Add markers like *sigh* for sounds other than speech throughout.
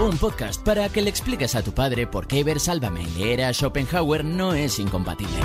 Un podcast para que le expliques a tu padre por qué ver Sálvame y leer a Schopenhauer no es incompatible.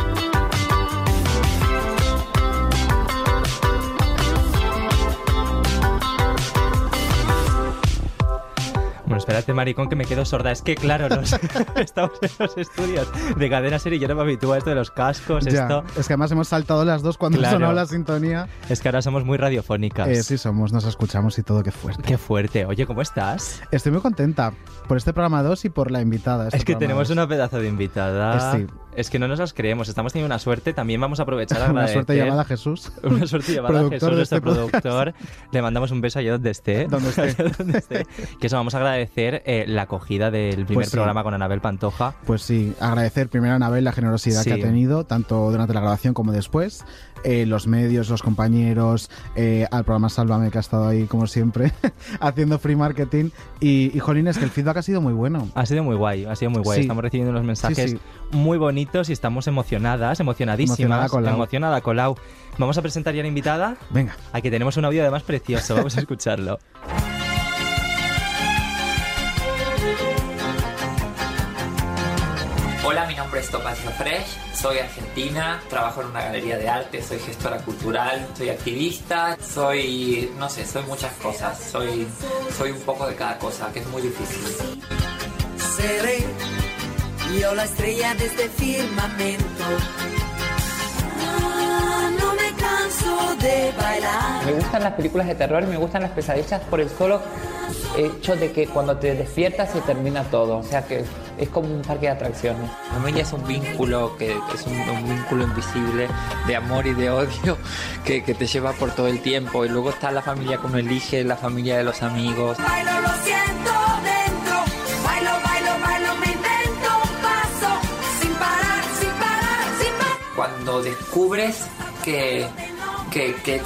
Bueno, espérate, maricón, que me quedo sorda. Es que, claro, nos- *laughs* estamos en los estudios de cadena serie y yo no me habitúo a esto de los cascos, Ya, esto... Es que además hemos saltado las dos cuando Claro. sonó la sintonía. Es que ahora somos muy radiofónicas. Eh, sí somos, nos escuchamos y todo, qué fuerte. Qué fuerte. Oye, ¿cómo estás? Estoy muy contenta por este programa 2 y por la invitada. este Es que tenemos una pedazo de invitada. Eh, sí. Es que no nos las creemos. Estamos teniendo una suerte. También vamos a aprovechar a *laughs* *laughs* Una suerte llamada Jesús. Una suerte llamada a Jesús, nuestro este productor. Le mandamos un beso allá donde esté. Donde esté. Donde esté. Que eso, vamos a agradecer eh, la acogida del primer Pues sí. programa con Anabel Pantoja. Pues sí, agradecer primero a Anabel la generosidad Sí. que ha tenido, tanto durante la grabación como después. Eh, los medios, los compañeros, eh, al programa Sálvame que ha estado ahí como siempre, *laughs* haciendo free marketing. Y, y jolín, es que el feedback ha sido muy bueno. Ha sido muy guay, ha sido muy guay. Sí. Estamos recibiendo unos mensajes muy bonitos y estamos emocionadas, emocionadísimas. Emocionada Colau. Emocionada Colau. Vamos a presentar ya a la invitada. Venga, Aquí tenemos un audio además precioso. Vamos a escucharlo. *laughs* es Fresh, soy argentina, trabajo en una galería de arte, soy gestora cultural, soy activista, soy, no sé, soy muchas cosas, soy, soy un poco de cada cosa, que es muy difícil. Seré yo la estrella de este firmamento. Gustan las películas de terror y me gustan las pesadillas por el solo hecho de que cuando te despiertas se termina todo. O sea que es como un parque de atracciones. La familia es un vínculo que, es un, un vínculo invisible de amor y de odio que, que te lleva por todo el tiempo. Y luego está la familia que uno elige, la familia de los amigos. Bailo, lo siento dentro. Bailo, bailo, bailo, me invento un paso. Sin parar, sin parar, sin parar. cuando descubres que, que, que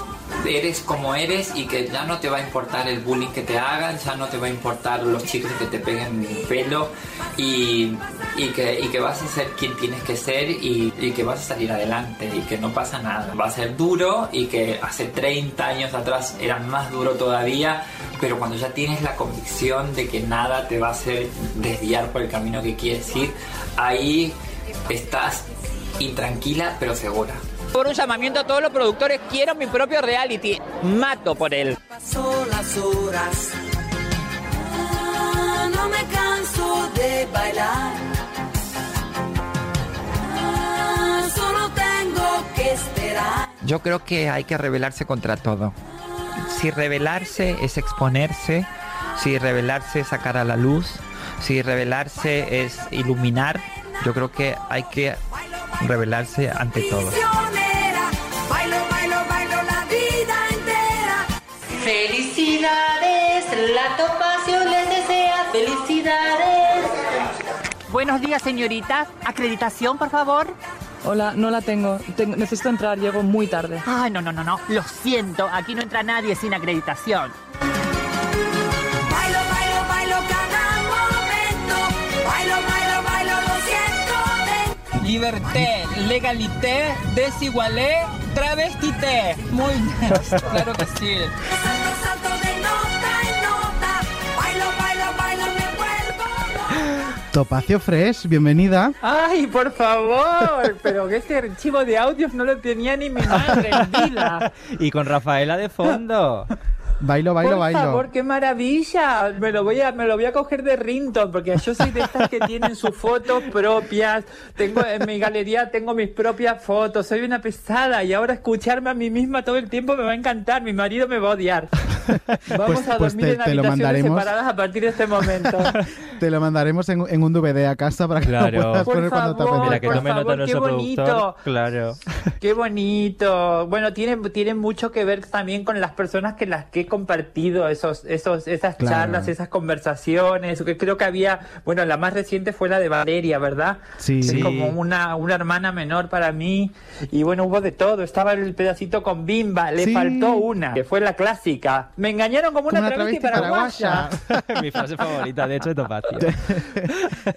eres como eres y que ya no te va a importar el bullying que te hagan, ya no te va a importar los chicos que te peguen el pelo y, y que, y que vas a ser quien tienes que ser y, y que vas a salir adelante y que no pasa nada. Va a ser duro y que hace 30 años atrás era más duro todavía, pero cuando ya tienes la convicción de que nada te va a hacer desviar por el camino que quieres ir, ahí estás intranquila pero segura. Por un llamamiento a todos los productores, quiero mi propio reality. Mato por él. Paso las horas. Ah, no me canso de bailar. Ah, solo tengo que esperar. Yo creo que hay que rebelarse contra todo. Si rebelarse es exponerse, si rebelarse es sacar a la luz, si rebelarse es iluminar, yo creo que hay que rebelarse ante todo. Prisionera. Bailo, bailo, bailo la vida entera. Felicidades, la Topacio les desea felicidades. Buenos días, señorita. Acreditación, por favor. Hola, no la tengo. Tengo- Necesito entrar, llego muy tarde. Ay, no, no, no, no. Lo siento. Aquí no entra nadie sin acreditación. Liberté, legalité, desigualé, travestité. Muy bien, *laughs* claro que sí. Salto, salto de nota en nota. Bailo, bailo, bailo, me vuelvo loca. Topacio Fresh, bienvenida. Ay, por favor, pero que este archivo de audios no lo tenía ni mi madre en *laughs* vida. Y con Rafaela de fondo. Bailo, bailo, por bailo. favor, qué maravilla. Me lo voy a, me lo voy a coger de Rington, porque yo soy de estas que tienen sus fotos propias. Tengo en mi galería tengo mis propias fotos. Soy una pesada y ahora escucharme a mí misma todo el tiempo me va a encantar. Mi marido me va a odiar. *laughs* Vamos a pues dormir te- en te lo habitaciones mandaremos. separadas a partir de este momento. *laughs* Te lo mandaremos en, en un DVD a casa para que Claro. lo puedas Por poner cuando te favor, apetezca. Mira, que por tome favor, qué productor. bonito. Claro. Qué bonito. Bueno, tiene, tiene mucho que ver también con las personas que las que he compartido esos, esos, esas Claro. charlas, esas conversaciones. Que creo que había, bueno, la más reciente fue la de Valeria, ¿verdad? Sí. Es Sí. como una, una hermana menor para mí. Y bueno, hubo de todo. Estaba el pedacito con Bimba. Le Sí. faltó una, que fue la clásica. Me engañaron como una, travesti travesti paraguaya. *laughs* *laughs* Mi frase favorita, de hecho, de Topacio. *laughs*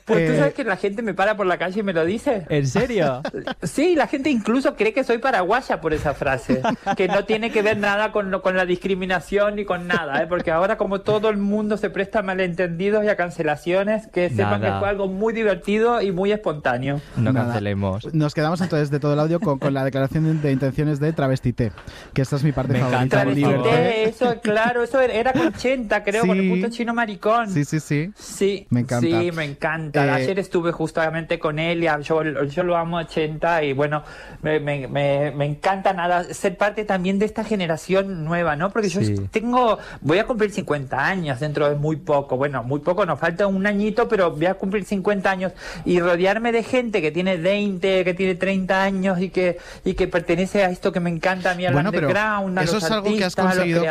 Pues tú Eh, sabes que la gente me para por la calle y me lo dice. ¿En serio? Sí, la gente incluso cree que soy paraguaya por esa frase, que no tiene que ver nada con, lo- con la discriminación ni con nada, ¿eh? porque ahora como todo el mundo se presta a malentendidos y a cancelaciones, que sepan Nada. que fue algo muy divertido y muy espontáneo. No Nada. cancelemos. Nos quedamos entonces de todo el audio con, con la declaración de intenciones de Travestité, que esta es mi parte Me favorita. Travestité, eso, claro, eso era- con 80, creo, con el puto chino maricón. Sí, sí, sí. Sí, Me encanta. Sí, me encanta. Eh, Ayer estuve justamente con él y yo, yo lo amo a 80 y bueno, me, me, me, me encanta nada ser parte también de esta generación nueva, ¿no? Porque Sí. yo tengo, voy a cumplir 50 años dentro de muy poco. Bueno, muy poco, nos falta un añito, pero voy a cumplir 50 años y rodearme de gente que tiene 20, que tiene 30 años y que, y que pertenece a esto que me encanta a mí, al Bueno, underground, a eso los es algo que has conseguido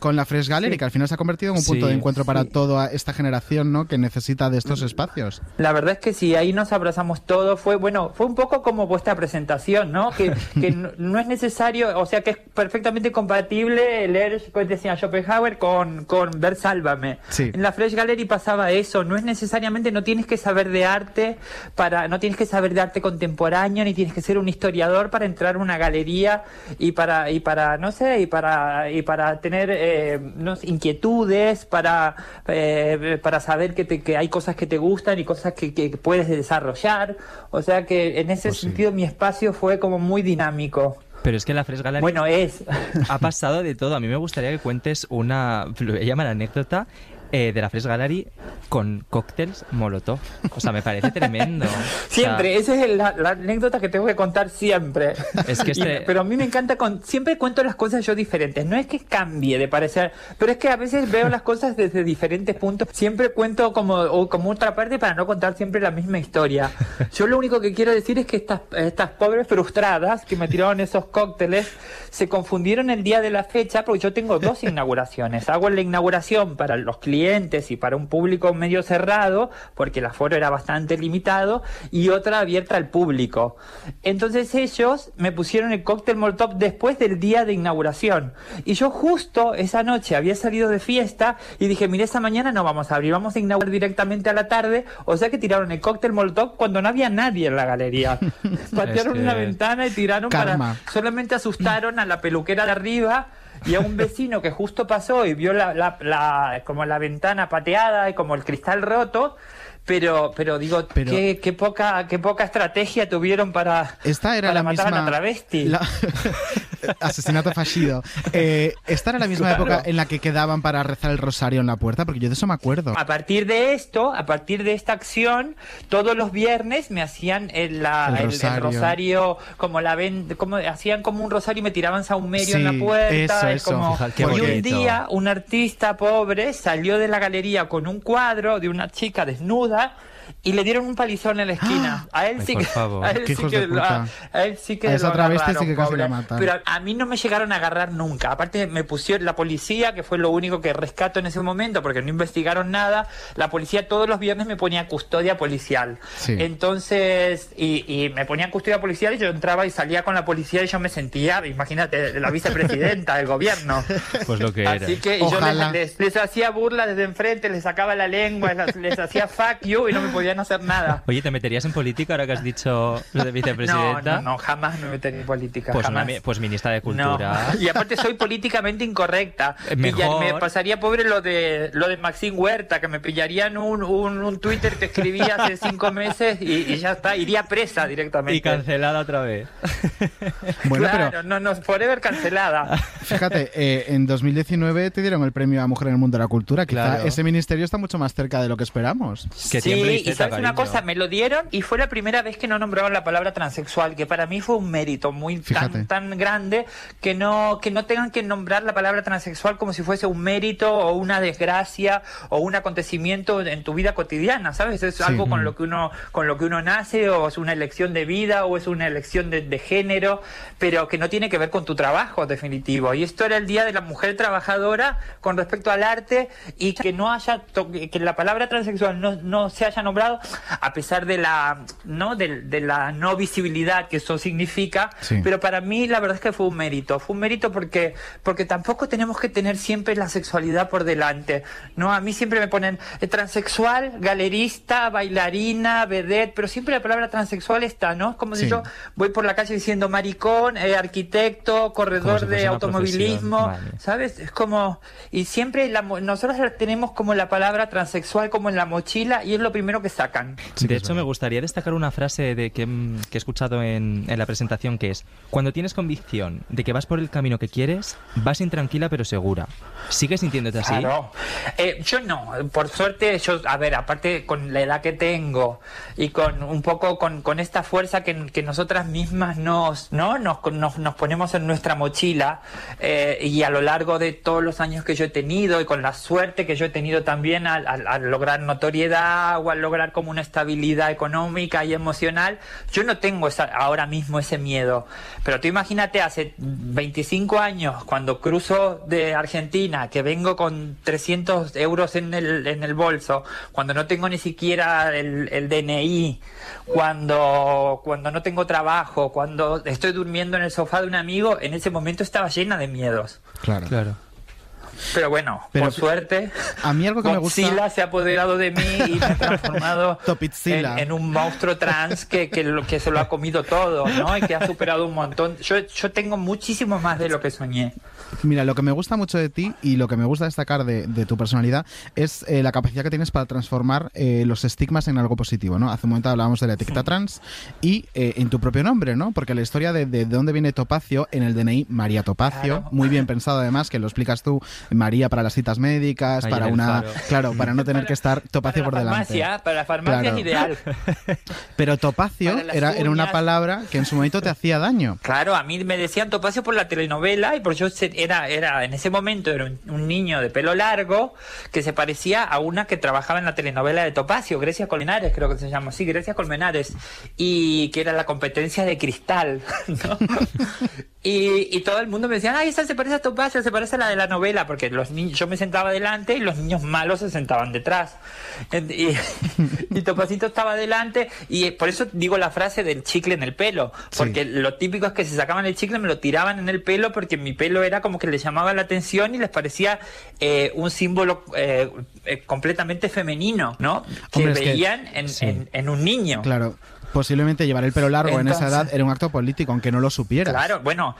con, la Fresh Gallery, Sí. que al final se ha convertido en un punto Sí, de encuentro para sí. toda esta generación ¿no? que necesita de estos espacios. La verdad es que sí, ahí nos abrazamos todos. Fue bueno, fue un poco como vuestra presentación, ¿no? Que, que *laughs* no, no es necesario, o sea, que es perfectamente compatible leer, pues decía Schopenhauer, con, con ver Sálvame. Sí. En la Fresh Gallery pasaba eso. No es necesariamente, no tienes que saber de arte para, no tienes que saber de arte contemporáneo, ni tienes que ser un historiador para entrar a una galería y para, y para, no sé, y para, y para tener eh, no sé, inquietudes, para, eh, para saber que, te- que hay cosas que te gustan y cosas que, que puedes desarrollar. O sea que en ese Pues sí. sentido mi espacio fue como muy dinámico. Pero es que la Fresh Gallery Bueno, es. ha pasado de todo. A mí me gustaría que cuentes una, lo voy a llamar anécdota, eh, de la Fresh Gallery con cócteles Molotov. O sea, me parece tremendo. *laughs* O sea, Siempre, esa es la, la anécdota que tengo que contar siempre. Es que *laughs* Y- este- pero a mí me encanta, con, siempre cuento las cosas yo diferentes. No es que cambie de parecer, pero es que a veces veo las cosas desde diferentes puntos. Siempre cuento como, o como otra parte para no contar siempre la misma historia. Yo lo único que quiero decir es que estas, estas pobres frustradas que me tiraron esos cócteles se confundieron el día de la fecha porque yo tengo dos inauguraciones. Hago la inauguración para los clientes y para un público medio cerrado, porque el aforo era bastante limitado, y otra abierta al público. Entonces ellos me pusieron el cóctel Molotov después del día de inauguración. Y yo justo esa noche había salido de fiesta y dije, mire, esa mañana no vamos a abrir, vamos a inaugurar directamente a la tarde. O sea que tiraron el cóctel Molotov cuando no había nadie en la galería. *laughs* Patearon que- una ventana y tiraron Karma. para... Solamente asustaron a la peluquera de arriba y a un vecino que justo pasó y vio la, la- la- como la ventana pateada y como el cristal roto. Pero, pero digo, Pero- qué, qué poca, qué poca estrategia tuvieron para, Esta era para la matar misma. a una travesti. la- *laughs* Asesinato fallido. Eh, esta era la misma Claro. época en la que quedaban para rezar el rosario en la puerta, porque yo de eso me acuerdo. A partir de esto, a partir de esta acción, todos los viernes me hacían el, la- El el- el rosario. rosario. como la ven, como hacían como un rosario y me tiraban saumerio en Sí, la puerta. eso, eso. como- Fija- qué y un día un artista pobre salió de la galería con un cuadro de una chica desnuda. né? Y le dieron un palizón en la esquina. A él Ay, sí que, a él sí que, lo- a él sí que A esa lo travesti sí agarraron, que casi la matan. Pero a mí no me llegaron a agarrar nunca. Aparte me pusieron la policía, que fue lo único que rescato en ese momento, porque no investigaron nada. La policía todos los viernes me ponía custodia policial. Sí. Entonces, y, y me ponían custodia policial y yo entraba y salía con la policía y yo me sentía, imagínate, la vicepresidenta del gobierno. *laughs* Pues lo que era. Así que y yo Ojalá. les, les- les hacía burla desde enfrente, les sacaba la lengua, les, les hacía fuck you y no me podían hacer nada. *laughs* Oye, ¿te meterías en política ahora que has dicho lo de No, vicepresidenta? no, no, jamás me metería en política. Pues, jamás. pues ministra de Cultura. No. *laughs* Y aparte soy políticamente incorrecta. Eh, mejor. me pasaría pobre lo de lo de Maxine Huerta, que me pillarían un, un, un Twitter que escribí hace *laughs* cinco meses y, y ya está, iría presa directamente. Y cancelada otra vez. Bueno, claro, pero no, no, forever cancelada. fíjate, eh, en 2019 te dieron el premio a Mujer en el Mundo de la Cultura. Quizá Claro. ese ministerio está mucho más cerca de lo que esperamos. Que sí, y sabes una cosa, me lo dieron y fue la primera vez que no nombraban la palabra transexual, que para mí fue un mérito muy tan, tan grande que no, que no tengan que nombrar la palabra transexual como si fuese un mérito o una desgracia o un acontecimiento en tu vida cotidiana, ¿sabes? Es Sí. algo con Mm. lo que uno, con lo que uno nace, o es una elección de vida, o es una elección de, de género, pero que no tiene que ver con tu trabajo definitivo. Y esto era el Día de la Mujer Trabajadora con respecto al arte y que no haya que la palabra transexual no, no se haya nombrado a pesar de la no de, de la no visibilidad que eso significa Sí. pero para mí la verdad es que fue un mérito fue un mérito porque porque tampoco tenemos que tener siempre la sexualidad por delante no a mí siempre me ponen eh, transexual galerista bailarina vedette pero siempre la palabra transexual está no es como si Sí. yo voy por la calle diciendo maricón eh, arquitecto corredor si de automovilismo vale. ¿Sabes? Es como. Y siempre la nosotros tenemos como la palabra transexual como en la mochila y es lo primero que sacan. De hecho, me gustaría destacar una frase de que, mm, que he escuchado en, en la presentación que es, cuando tienes convicción de que vas por el camino que quieres, vas intranquila pero segura. ¿Sigues sintiéndote así? Claro. Eh, yo no, por suerte, yo, a ver, aparte con la edad que tengo y con un poco con, con esta fuerza que, que nosotras mismas nos, ¿no? nos, nos, nos ponemos en nuestra mochila eh, y a lo largo de todos los años que yo he tenido y con la suerte que yo he tenido también al, al- al lograr notoriedad o al lograr como una estabilidad económica y emocional, yo no tengo esa, ahora mismo ese miedo. Pero tú imagínate hace 25 años cuando cruzo de Argentina, que vengo con 300 euros en el, en el bolso, cuando no tengo ni siquiera el, el DNI, cuando, cuando no tengo trabajo, cuando estoy durmiendo en el sofá de un amigo, en ese momento estaba llena de miedos. Claro. Claro. Pero bueno, Pero por suerte, A mí algo que me Godzilla gusta... se ha apoderado de mí y me ha transformado *laughs* en, en un monstruo trans que, que, lo, que se lo ha comido todo, ¿no? Y que ha superado un montón. Yo, yo tengo muchísimo más de lo que soñé. Mira, lo que me gusta mucho de ti y lo que me gusta destacar de, de tu personalidad es eh, la capacidad que tienes para transformar eh, los estigmas en algo positivo, ¿no? Hace un momento hablábamos de la etiqueta trans y eh, en tu propio nombre, ¿no? Porque la historia de, de, de dónde viene Topacio en el DNI, María Topacio, Claro. muy bien pensado además, que lo explicas tú, María para las citas médicas, para una... faro. Claro, para no tener que estar Topacio para por la delante. farmacia, para la farmacia Claro. es ideal. *laughs* Pero Topacio era, era una palabra que en su momento te hacía daño. Claro, a mí me decían Topacio por la telenovela y por yo se- era, era en ese momento era un, un niño de pelo largo que se parecía a una que trabajaba en la telenovela de Topacio, Grecia Colmenares, creo que se llama así, Grecia Colmenares, y que era la competencia de cristal, *laughs* ¿no? Y, y todo el mundo me decía, ay, esa se parece a Topacio, se parece a la de la novela, porque los niños, yo me sentaba delante y los niños malos se sentaban detrás. Y, *laughs* y Topacito estaba delante, y por eso digo la frase del chicle en el pelo, porque lo típico es que se sacaban el chicle, me lo tiraban en el pelo, porque mi pelo era como que les llamaba la atención y les parecía eh, un símbolo eh, eh, completamente femenino, ¿no? Que Hombre, es que- veían en, sí. en- en un niño. Claro. Posiblemente llevar el pelo largo en esa Entonces- edad era un acto político, aunque no lo supieras. Claro, bueno,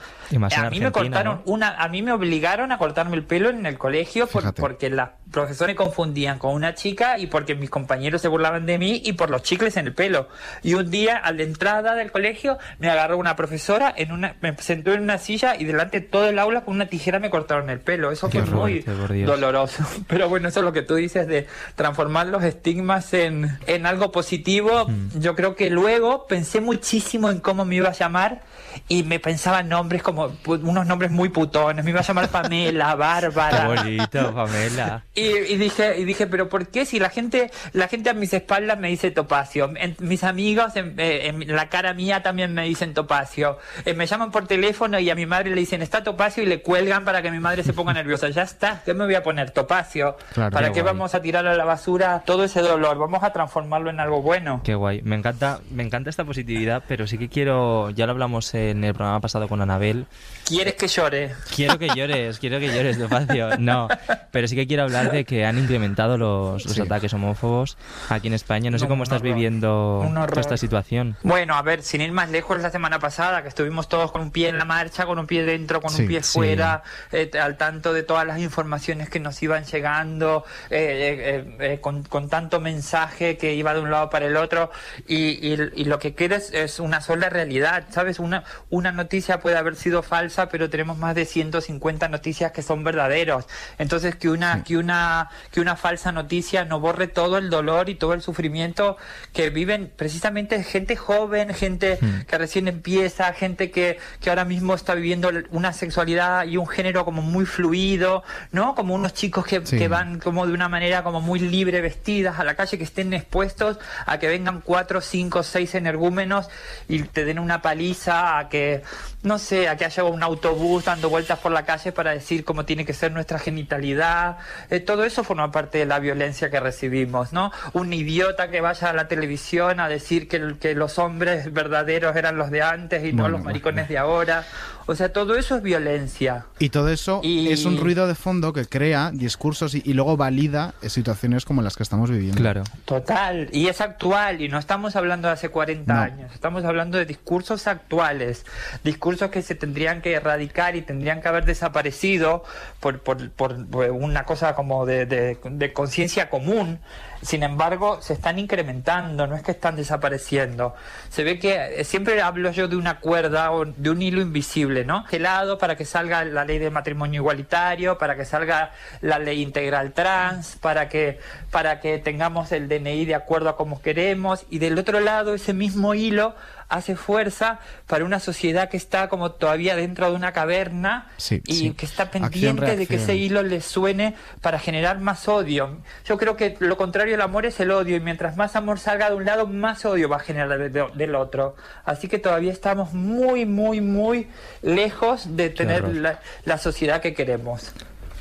a mí me cortaron ¿no? una, a mí me obligaron a cortarme el pelo en el colegio por- porque las profesores me confundían con una chica y porque mis compañeros se burlaban de mí y por los chicles en el pelo. Y un día a la entrada del colegio me agarró una profesora en una, me sentó en una silla y delante de todo el aula con una tijera me cortaron el pelo. Eso Qué fue muy por Dios. doloroso. *laughs* Pero bueno, eso es lo que tú dices de transformar los estigmas en, en algo positivo. Mm. Yo creo que luego pensé muchísimo en cómo me iba a llamar y me pensaba en nombres como unos nombres muy putones. Me iba a llamar *laughs* Pamela, Bárbara. bonito, Pamela. Y, y dije, y dije, pero ¿por qué si la gente, la gente a mis espaldas me dice Topacio? En- mis amigos en, eh, en la cara mía también me dicen Topacio. Eh, me llaman por teléfono y a mi madre le dicen está Topacio y le cuelgan para que mi madre se ponga nerviosa. Ya está, ¿qué me voy a poner Topacio? Claro, ¿Para qué guay. vamos a tirar a la basura todo ese dolor? Vamos a transformarlo en algo bueno. Qué guay. Me encanta, me encanta esta positividad, pero sí que quiero, ya lo hablamos en el programa pasado con Anabel, ¿Quieres que llore? Quiero que llores, quiero que llores, Topacio. No, pero sí que quiero hablar de que han incrementado los, los Sí. ataques homófobos aquí en España. No sé cómo estás horror. viviendo toda esta situación. Bueno, a ver, sin ir más lejos, la semana pasada, que estuvimos todos con un pie en la marcha, con un pie dentro, con Sí, un pie sí. fuera, eh, al tanto de todas las informaciones que nos iban llegando, eh, eh, eh, eh, con, con tanto mensaje que iba de un lado para el otro, y, y y lo que queda es, es una sola realidad, ¿sabes? Una, una noticia puede haber sido falsa, pero tenemos más de 150 noticias que son verdaderos. Entonces, que una, que una, que una falsa noticia no borre todo el dolor y todo el sufrimiento que viven precisamente gente joven, gente que recién empieza, gente que, que ahora mismo está viviendo una sexualidad y un género como muy fluido, ¿no? Como unos chicos que, Sí. que van como de una manera como muy libre vestidas a la calle, que estén expuestos a que vengan cuatro, cinco, seis energúmenos y te den una paliza, a que, no sé, a que haya un autobús dando vueltas por la calle para decir cómo tiene que ser nuestra genitalidad. Eh, todo eso forma parte de la violencia que recibimos, ¿no? Un idiota que vaya a la televisión a decir que, los hombres verdaderos eran los de antes y no los maricones de ahora. O sea, todo eso es violencia. Y todo eso Y- es un ruido de fondo que crea discursos y, y luego valida situaciones como las que estamos viviendo. Claro. Total, y es actual, y no estamos hablando de hace 40 No. años, estamos hablando de discursos actuales, discursos que se tendrían que erradicar y tendrían que haber desaparecido por, por, por- por una cosa como de, de- de conciencia común. Sin embargo, se están incrementando, no es que están desapareciendo. Se ve que eh, siempre hablo yo de una cuerda o de un hilo invisible, ¿no? Gelado para que salga la ley de matrimonio igualitario, para que salga la ley integral trans, para que, para que tengamos el DNI de acuerdo a como queremos. Y del otro lado, ese mismo hilo hace fuerza para una sociedad que está como todavía dentro de una caverna Sí, y sí. que está Acción, pendiente de que ese hilo le suene para generar más odio. Yo creo que lo contrario al amor es el odio y mientras más amor salga de un lado, más odio va a generar de- de- del otro. Así que todavía estamos muy, muy, muy lejos de tener la, la sociedad que queremos.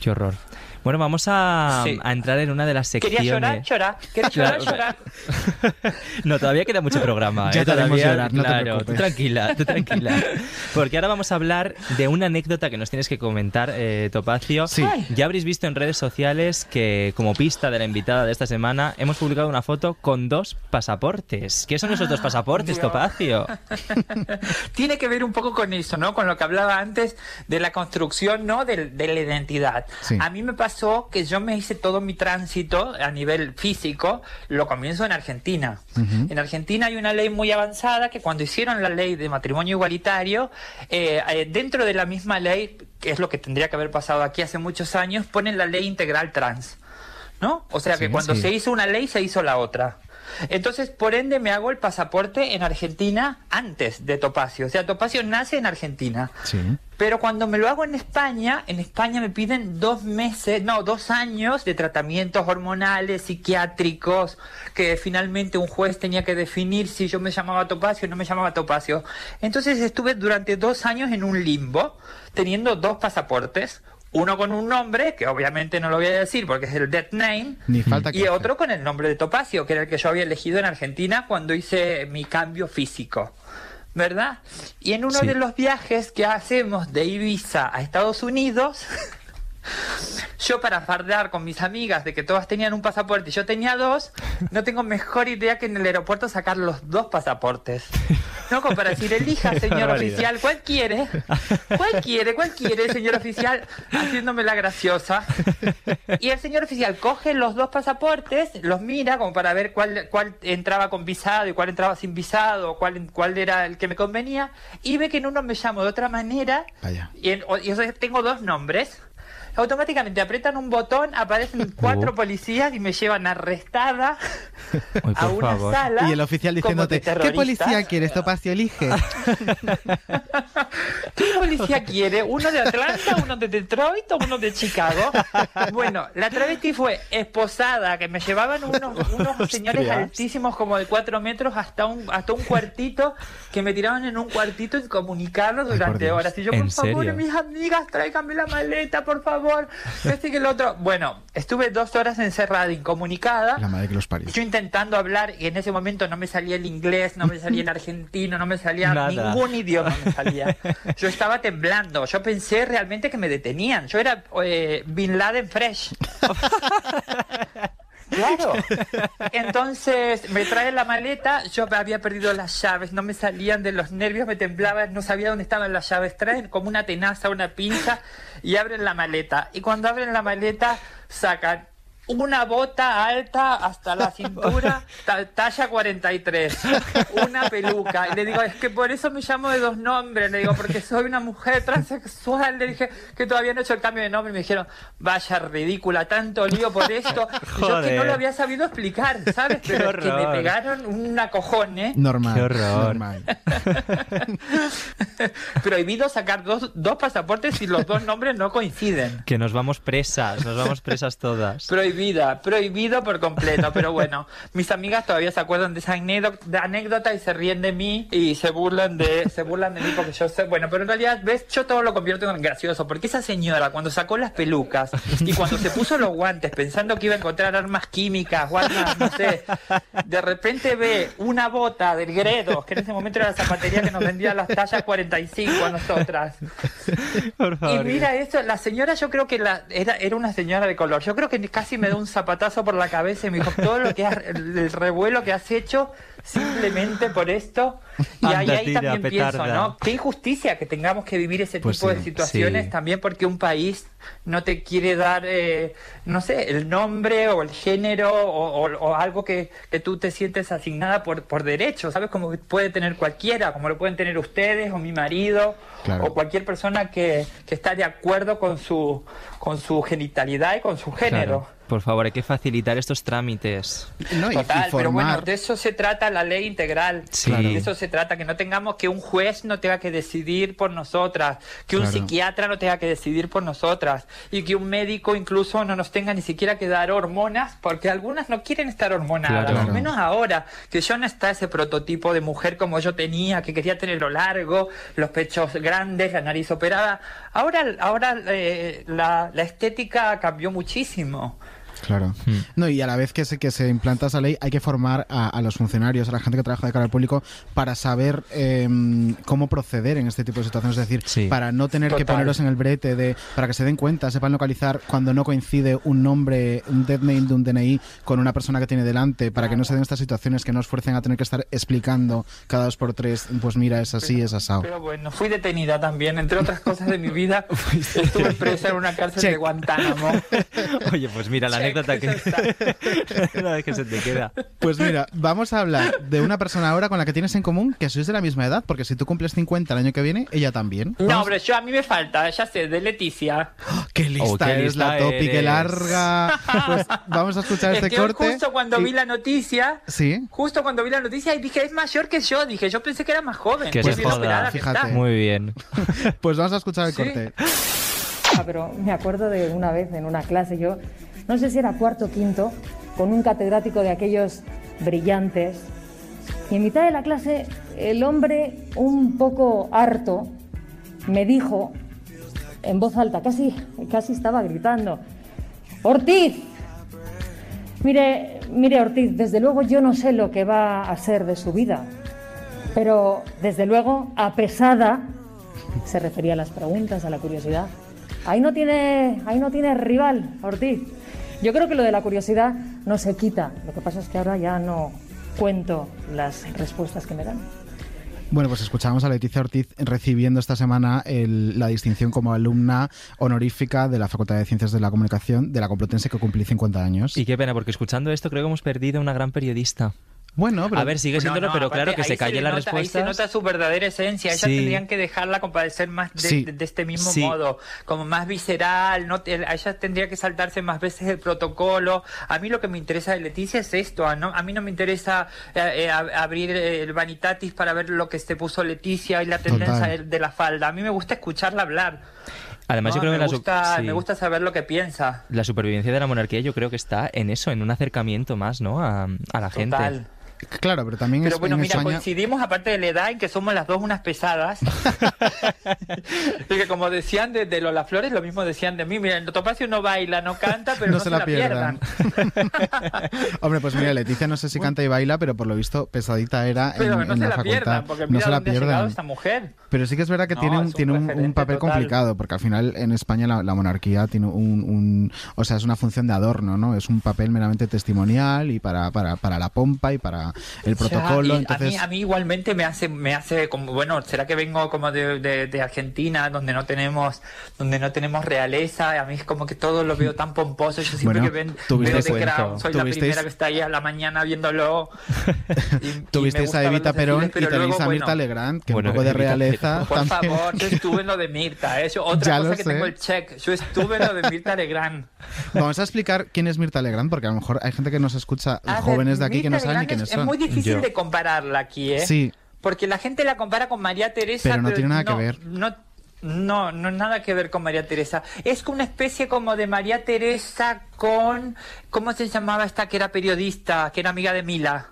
Qué horror. Bueno, vamos a, Sí. a entrar en una de las secciones. ¿Quería llorar? Llorar. ¿Quería llorar? Claro. Llorar. *laughs* no, todavía queda mucho programa. Ya ¿eh? te haremos Todavía- llorar, no te claro, preocupes. tú tranquila, tú tranquila. *laughs* Porque ahora vamos a hablar de una anécdota que nos tienes que comentar, eh, Topacio. Sí. Ya habréis visto en redes sociales que, como pista de la invitada de esta semana, hemos publicado una foto con dos pasaportes. ¿Qué son esos dos pasaportes, Dios. Topacio? *laughs* Tiene que ver un poco con eso, ¿no? Con lo que hablaba antes de la construcción, ¿no? De, de la identidad. Sí. A mí me pasó que yo me hice todo mi tránsito a nivel físico, lo comienzo en Argentina. En Argentina hay una ley muy avanzada que cuando hicieron la ley de matrimonio igualitario, eh, eh, dentro de la misma ley, que es lo que tendría que haber pasado aquí hace muchos años, ponen la ley integral trans. ¿No? O sea que cuando sí. se hizo una ley, se hizo la otra. Entonces, por ende, me hago el pasaporte en Argentina antes de Topacio. O sea, Topacio nace en Argentina. Sí. Pero cuando me lo hago en España, en España me piden dos meses, no, dos años de tratamientos hormonales, psiquiátricos, que finalmente un juez tenía que definir si yo me llamaba Topacio o no me llamaba Topacio. Entonces estuve durante dos años en un limbo, teniendo dos pasaportes. Uno con un nombre, que obviamente no lo voy a decir porque es el dead name, Ni falta que y otro con el nombre de Topacio, que era el que yo había elegido en Argentina cuando hice mi cambio físico. ¿Verdad? Y en uno Sí. de los viajes que hacemos de Ibiza a Estados Unidos, *laughs* yo para fardear con mis amigas de que todas tenían un pasaporte y yo tenía dos, no tengo mejor idea que en el aeropuerto sacar los dos pasaportes. No, como para decir, elija, señor oficial, ¿cuál quiere? ¿Cuál quiere? ¿Cuál quiere, señor oficial? Haciéndome la graciosa. Y el señor oficial coge los dos pasaportes, los mira como para ver cuál, cuál entraba con visado y cuál entraba sin visado, cuál, cuál era el que me convenía, y ve que en uno me llamo de otra manera, Vaya. y, en, o- y yo tengo dos nombres. Automáticamente apretan un botón, aparecen *laughs* cuatro Oh. policías y me llevan arrestada *laughs* Uy, a una favor. sala. Y el oficial diciéndote, ¿qué terroristas". policía quieres? Topacio, elige. *laughs* ¿Qué policía quiere? ¿Uno de Atlanta, uno de Detroit o uno de Chicago? Bueno, la travesti fue esposada, que me llevaban unos, unos señores altísimos como de cuatro metros hasta un, hasta un cuartito, que me tiraban en un cuartito incomunicado durante horas. Y yo, ¿En por favor, serio? mis amigas, tráiganme la maleta, por favor. Este que el otro. Bueno, estuve dos horas encerrada, incomunicada. La madre que los parió. Yo intentando hablar y en ese momento no me salía el inglés, no me salía el argentino, no me salía Nada. ningún idioma me salía. Yo estaba temblando, yo pensé realmente que me detenían. Yo era eh, Bin Laden fresh. *laughs* Claro. *laughs* Entonces me traen la maleta, yo había perdido las llaves, no me salían de los nervios, me temblaba, no sabía dónde estaban las llaves. Traen como una tenaza, una pinza y abren la maleta. Y cuando abren la maleta sacan una bota alta hasta la cintura, *laughs* ta- talla 43, una peluca. Y le digo, es que por eso me llamo de dos nombres. Le digo, porque soy una mujer transexual. Le dije que todavía no he hecho el cambio de nombre. Y me dijeron, vaya ridícula, tanto lío por esto. *laughs* Y yo que no lo había sabido explicar, ¿sabes? *laughs* Qué Pero es que me pegaron una cojone. Normal. Qué horror. normal. Prohibido sacar dos, dos pasaportes si los dos nombres no coinciden. Que nos vamos presas, nos vamos presas todas. Prohibida, prohibido por completo, pero bueno, *laughs* mis amigas todavía se acuerdan de esa anécdota, y se ríen de mí y se burlan de, se burlan de mí porque yo sé, bueno, pero en realidad, ves, yo todo lo convierto en gracioso, porque esa señora cuando sacó las pelucas y cuando se puso los guantes pensando que iba a encontrar armas químicas o armas, no sé, de repente ve una bota del Gredos, que en ese momento era la zapatería que nos vendía las tallas 45 a nosotras. Por Y mira eso, la señora yo creo que la, era, era una señora de color. Yo creo que casi me da un zapatazo por la cabeza y me dijo, todo lo que has, el revuelo que has hecho simplemente por esto. *laughs* Y ahí, ahí también pienso. ¿no? Qué injusticia que tengamos que vivir ese Pues tipo sí, de situaciones sí. también porque un país no te quiere dar, eh, no sé, el nombre o el género o, o- o algo que, que tú te sientes asignada por, por derecho, ¿sabes? Como puede tener cualquiera, como lo pueden tener ustedes o mi marido Claro. o cualquier persona que, que está de acuerdo con su, con su genitalidad y con su género. Claro. Por favor, hay que facilitar estos trámites. No, y, y Total, pero bueno, de eso se trata la ley integral. Sí. De eso se trata, que no tengamos que un juez no tenga que decidir por nosotras, que un psiquiatra no tenga que decidir por nosotras, y que un médico incluso no nos tenga ni siquiera que dar hormonas, porque algunas no quieren estar hormonadas, Claro. al menos ahora, que yo no está ese prototipo de mujer como yo tenía, que quería tenerlo largo, los pechos grandes, la nariz operada. Ahora, ahora eh, la, la estética cambió muchísimo. Claro. Hmm. No, y a la vez que se, que se implanta esa ley, hay que formar a, a los funcionarios, a la gente que trabaja de cara al público, para saber eh, cómo proceder en este tipo de situaciones. Es decir, Sí. para no tener que poneros en el brete, de, para que se den cuenta, sepan localizar cuando no coincide un nombre, un dead name de un DNI con una persona que tiene delante, para que no se den estas situaciones que nos fuercen a tener que estar explicando cada dos por tres, pues mira, es así, es asado. Pero bueno, fui detenida también, entre otras cosas de mi vida. *laughs* Estuve presa en una cárcel de. Guantánamo. *laughs* Oye, pues mira, la anécdota que... eso está. *laughs* Una vez que se te queda. Pues mira, vamos a hablar de una persona ahora con la que tienes en común que sois de la misma edad, porque si tú cumples 50 el año que viene, ella también. No, Vamos- pero yo a mí me falta, ya sé, de Leticia. ¡Qué lista Oh, qué eres, lista la topi, qué larga! Pues vamos a escuchar *laughs* Es este que corte. justo cuando y- vi la noticia, Sí, justo cuando vi la noticia y dije, es mayor que yo. Dije, yo pensé que era más joven. Que Qué se joda, fíjate. Muy bien. *laughs* pues vamos a escuchar el Sí. corte. Ah, pero me acuerdo de una vez en una clase, yo no sé si era cuarto o quinto, con un catedrático de aquellos brillantes, y en mitad de la clase el hombre, un poco harto, me dijo en voz alta, casi, casi estaba gritando, Ortiz, mire, mire Ortiz, desde luego yo no sé lo que va a ser de su vida, pero desde luego apesada se refería a las preguntas, a la curiosidad. Ahí no tiene, ahí no tiene rival, Ortiz. Yo creo que lo de la curiosidad no se quita. Lo que pasa es que ahora ya no cuento las respuestas que me dan. Bueno, pues escuchamos a Leticia Ortiz recibiendo esta semana el- la distinción como alumna honorífica de la Facultad de Ciencias de la Comunicación de la Complutense que cumplí 50 años. Y qué pena, porque escuchando esto creo que hemos perdido una gran periodista. Bueno, pero A ver, sigue No, siéndolo, no, pero aparte, claro, que se callen le las nota- Ahí se nota su verdadera esencia. Ellas Sí. tendrían que dejarla compadecer más de, Sí. de- de este mismo Sí. modo, como más visceral. No, a ellas tendría que saltarse más veces el protocolo. A mí lo que me interesa de Leticia es esto. A, no- a mí no me interesa eh, eh, ab- abrir el Vanitatis para ver lo que se puso Leticia y la tendencia Total. de, de la falda. A mí me gusta escucharla hablar. Además, yo No, creo que me, la, su- gusta, sí. me gusta saber lo que piensa. la supervivencia de la monarquía yo creo que está en eso, en un acercamiento más, ¿no? A, a la gente. Claro, pero también Pero es, bueno, en mira, España... coincidimos aparte de la edad en que somos las dos unas pesadas. *laughs* y que como decían de, de Lola Flores, lo mismo decían de mí. Mira, el Topacio no baila, no canta, pero *laughs* no, se la pierdan. *laughs* Hombre, pues mira, Leticia no sé si canta y baila, pero por lo visto pesadita era en, pero no en se la, la facultad. pierdan, porque no mira se la pierdan. esta mujer. Pero sí que es verdad que No, tiene, un, tiene un, papel total. complicado, porque al final en España la, la monarquía tiene un, un- O sea, es una función de adorno, ¿no? Es un papel meramente testimonial y para, para, para la pompa y para, la, el protocolo. y entonces, a, mí, a mí igualmente me hace, me hace como, bueno, será que vengo como de, de- de Argentina, donde no tenemos, donde no tenemos realeza, a mí es como que todo lo veo tan pomposo, yo siempre Bueno, que ven, veo The. Crown, soy la Tuvisteis- primera que está ahí a la mañana viéndolo. *laughs* y- y Tuvisteis gusta a Evita Perón desfiles, y pero tenéis luego, a Mirta bueno, Legrand, que Bueno, un poco de realeza Por también. favor, yo estuve en lo de *laughs* Mirta, ¿eh? Yo- otra Ya cosa que sé. tengo el check, yo estuve en lo de Mirta Legrand. *laughs* Vamos a explicar quién es Mirta Legrand, porque a lo mejor hay gente que nos escucha, A ver, jóvenes de aquí, que no Mirta saben ni quiénes es, son. Es muy difícil Yo. de compararla aquí, ¿eh? Sí. Porque la gente la compara con María Teresa, Pero no tiene nada que ver. No, no, no nada que ver con María Teresa. Es una especie como de María Teresa con ¿cómo se llamaba esta que era periodista, que era amiga de Mila?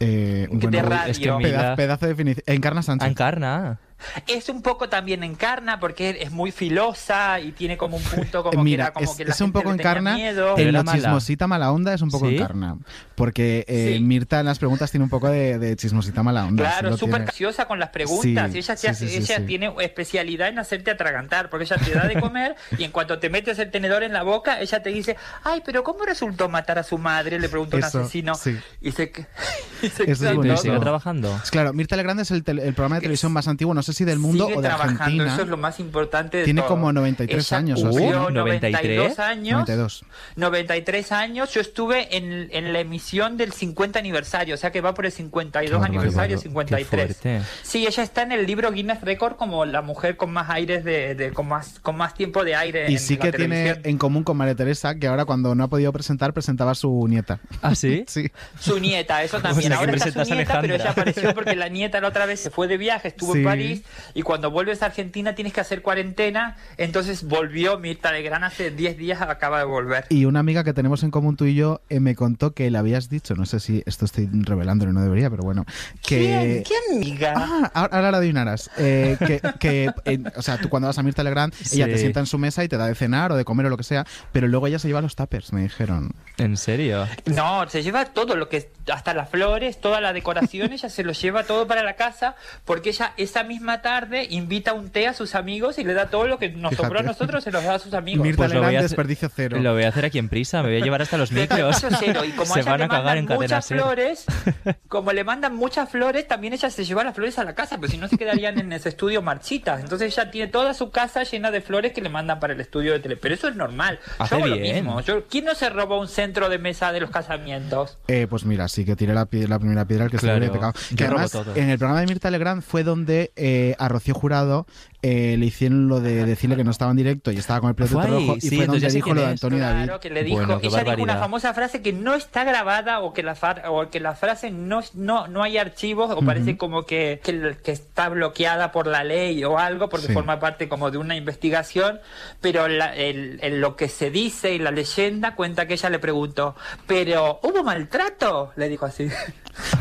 Eh, De bueno, radio. es que peda- Mila- pedazo de definición. Encarna Sánchez. Encarna. Es un poco también encarna porque es muy filosa y tiene como un punto como que Mira, era como es, que la es un gente poco encarna. En mala. chismosita mala onda es un poco ¿Sí? encarna. Porque eh, Sí. Mirta en las preguntas tiene un poco de, de chismosita mala onda. Claro, súper graciosa con las preguntas. Sí, ella se hace- sí, ella sí. tiene especialidad en hacerte atragantar, porque ella te da de comer y en cuanto te metes el tenedor en la boca, ella te dice, ay, pero ¿cómo resultó matar a su madre? Le pregunta un Eso, asesino. sí. Y se, *laughs* y se Eso es buenísimo. sigue trabajando. Claro, Mirta Legrand es el, el programa de televisión más antiguo, no sé si del mundo Sigue o de trabajando, Argentina. eso es lo más importante de Tiene todo. como 93 Ella años o así, cumplió ¿no? 92 años. 92. 93 años, yo estuve en, en la emisión del 50 aniversario, o sea que va por el 52 Qué aniversario, bárbaro, 53. qué fuerte. Sí, ella está en el libro Guinness Record como la mujer con más aires de, de- con más con más tiempo de aire Y en sí la que tiene televisión. en común con María Teresa, que ahora cuando no ha podido presentar, presentaba a su nieta. ¿Ah, sí? *laughs* Sí. Su nieta, eso O también. sea, Ahora está su nieta, pero ella apareció porque la nieta la otra vez se fue de viaje, estuvo Sí. en París y cuando vuelves a Argentina tienes que hacer cuarentena, entonces volvió Mirta Legrand hace 10 días acaba de volver. Y una amiga que tenemos en común tú y yo eh, me contó que le habías dicho, no sé si esto estoy revelándolo, no debería, pero bueno, que... ¿Quién? ¿Qué amiga? Ah, ahora ahora la adivinarás. Eh, que, que, eh, o sea, tú cuando vas a Mirta Legrand, ella Sí. te sienta en su mesa y te da de cenar o de comer o lo que sea, pero luego ella se lleva los tuppers, me dijeron. ¿En serio? No, se lleva todo lo que, hasta las flores, toda la decoración, ella se lo lleva todo para la casa, porque ella esa misma tarde invita un té a sus amigos y le da todo lo que nos Fíjate. sobró a nosotros, se los da a sus amigos. Mirta Pues lo voy a hacer- desperdicio cero. Lo voy a hacer aquí en prisa, me voy a llevar hasta los *laughs* micros. Desperdicio cero, Y como *laughs* Se van a cagar en muchas flores, *laughs* como le mandan muchas flores, también ella se lleva las flores a la casa, pero si no se quedarían en ese estudio marchitas. Entonces ella tiene toda su casa llena de flores que le mandan para el estudio de tele. Pero eso es normal. Hace Yo hago lo mismo. Yo- ¿Quién no se robó un centro de mesa de los casamientos? Eh, pues mira, sí que tiré la, la primera piedra al que Claro, se le había pecado. Que además, en el programa de Mirta Legrand fue donde eh, a Rocío Jurado eh, le hicieron lo de decirle que no estaba en directo y estaba con el ahí, rojo y sí, fue donde dijo lo de es. Antonio David. Claro, que le dijo, Bueno, qué ella dijo una barbaridad. famosa frase que no está grabada o que la, o que la frase no, no, no hay archivos o parece como que, que, que está bloqueada por la ley o algo porque Sí. forma parte como de una investigación, pero la- el- el- lo que se dice y la leyenda cuenta que ella le preguntó, pero ¿hubo maltrato? Le dijo así.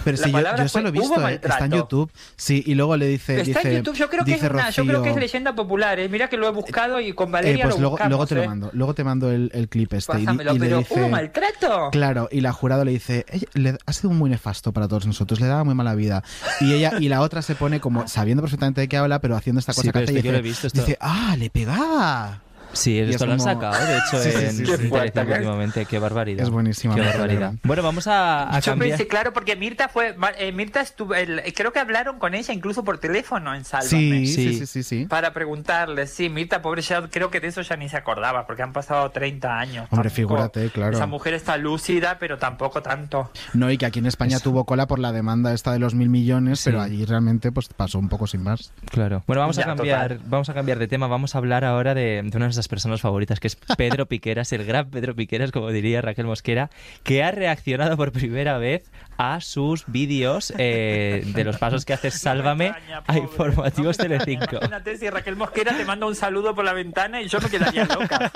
Pero La sí, yo, yo eso fue, lo he "Hubo visto, eh, está en maltrato". YouTube. Sí, y luego le dice. Está dice, en YouTube, yo creo que es dice una, yo creo que es leyenda popular, ¿eh? mira que lo he buscado y con eh, Valeria pues lo luego, buscamos, luego te lo ¿eh? mando, luego te mando el, el clip este. y di- Pásamelo, y, le pero dice, ¿hubo maltrato? Claro, y la jurado le dice, "Ella- le, ha sido muy nefasto para todos nosotros, le daba muy mala vida. Y ella y la otra se pone como sabiendo perfectamente de qué habla, pero haciendo esta Sí, cosa que pero hace es y que yo lo he dice, visto esto. dice, ah, le pegaba. Sí, esto es lo han como- sacado, de hecho, *laughs* Sí, sí, en, sí, en sí. Telecinco fuerte, ¿eh? últimamente. Qué barbaridad. Es buenísima, Qué barbaridad. Bueno, vamos a, a Yo cambiar. pensé, claro, porque Mirta fue. eh, Mirta estuvo. el- creo que hablaron con ella incluso por teléfono en Sálvame. Sí, sí, Sí. sí, sí, sí. Para preguntarle, sí, Mirta, pobre, ya creo que de eso ya ni se acordaba, porque han pasado 30 años. Hombre, Tampoco- figúrate, claro. Esa mujer está lúcida, pero tampoco tanto. No, y que aquí en España tuvo cola por la demanda esta de los mil millones, pero allí realmente pues pasó un poco sin más. Claro. Bueno, vamos a cambiar, total. vamos a cambiar de tema. Vamos a hablar ahora de, de una de nuestras personas favoritas, que es Pedro *laughs* Piqueras, el gran Pedro Piqueras, como diría Raquel Mosquera, que ha reaccionado por primera vez a sus vídeos eh, de los pasos que hace Sálvame extraña, a informativos. *laughs* Telecinco. Imagínate si Raquel Mosquera te manda un saludo por la ventana y yo me quedaría loca.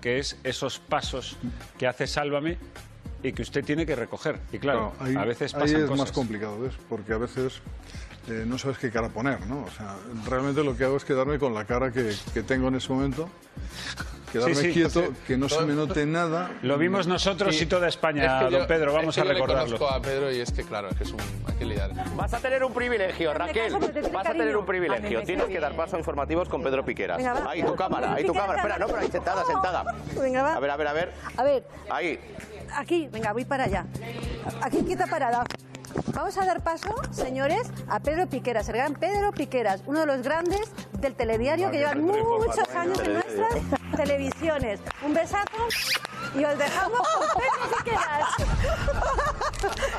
que es esos pasos que hace Sálvame y que usted tiene que recoger. Y claro, ahí, a veces ahí pasan es cosas. más complicado, ¿ves? Porque a veces eh, no sabes qué cara poner, ¿no? O sea, realmente lo que hago es quedarme con la cara que, que tengo en ese momento, quedarme Sí, sí, quieto, sí. que no se me note nada. Lo vimos nosotros y toda España, Es que don yo- Pedro, vamos es que a yo le recordarlo. conozco a Pedro y es que, claro, es que es un. Hay que lidiar. Vas a tener un privilegio, Raquel. Vas a tener un privilegio. Tienes que dar paso a informativos con Pedro Piqueras. Venga. Ahí tu cámara, ahí tu cámara. Espera, no, pero ahí sentada, sentada. Venga, va. A ver, a ver, a ver. A ver, Ahí. aquí, venga, voy para allá. Aquí, quita parada. Vamos a dar paso, señores, a Pedro Piqueras, el gran Pedro Piqueras, uno de los grandes del telediario que llevan muchos años en nuestras televisiones. Un besazo y os dejamos con *laughs* Pedro Piqueras.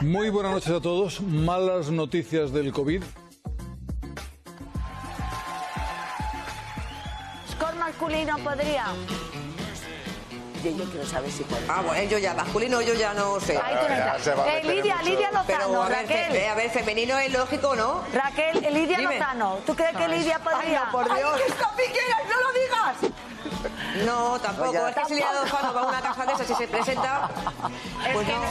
Muy buenas noches a todos. Malas noticias del COVID. Score masculino podría. Yo, yo quiero saber si puede. Ah, bueno, yo ya masculino, yo ya no sé. Ahí tú no. Eh, Lidia, Lidia Lozano, Pero a ver, Raquel. fe- a ver, femenino es lógico, ¿no? Raquel, eh, Lidia Dime. Lozano, ¿tú crees que Lidia podría? Ay, no, por Dios. Ay, que no lo digas. No, tampoco. Oye, es que si Lidia Lozano va a una casa de esas y se presenta, pues no.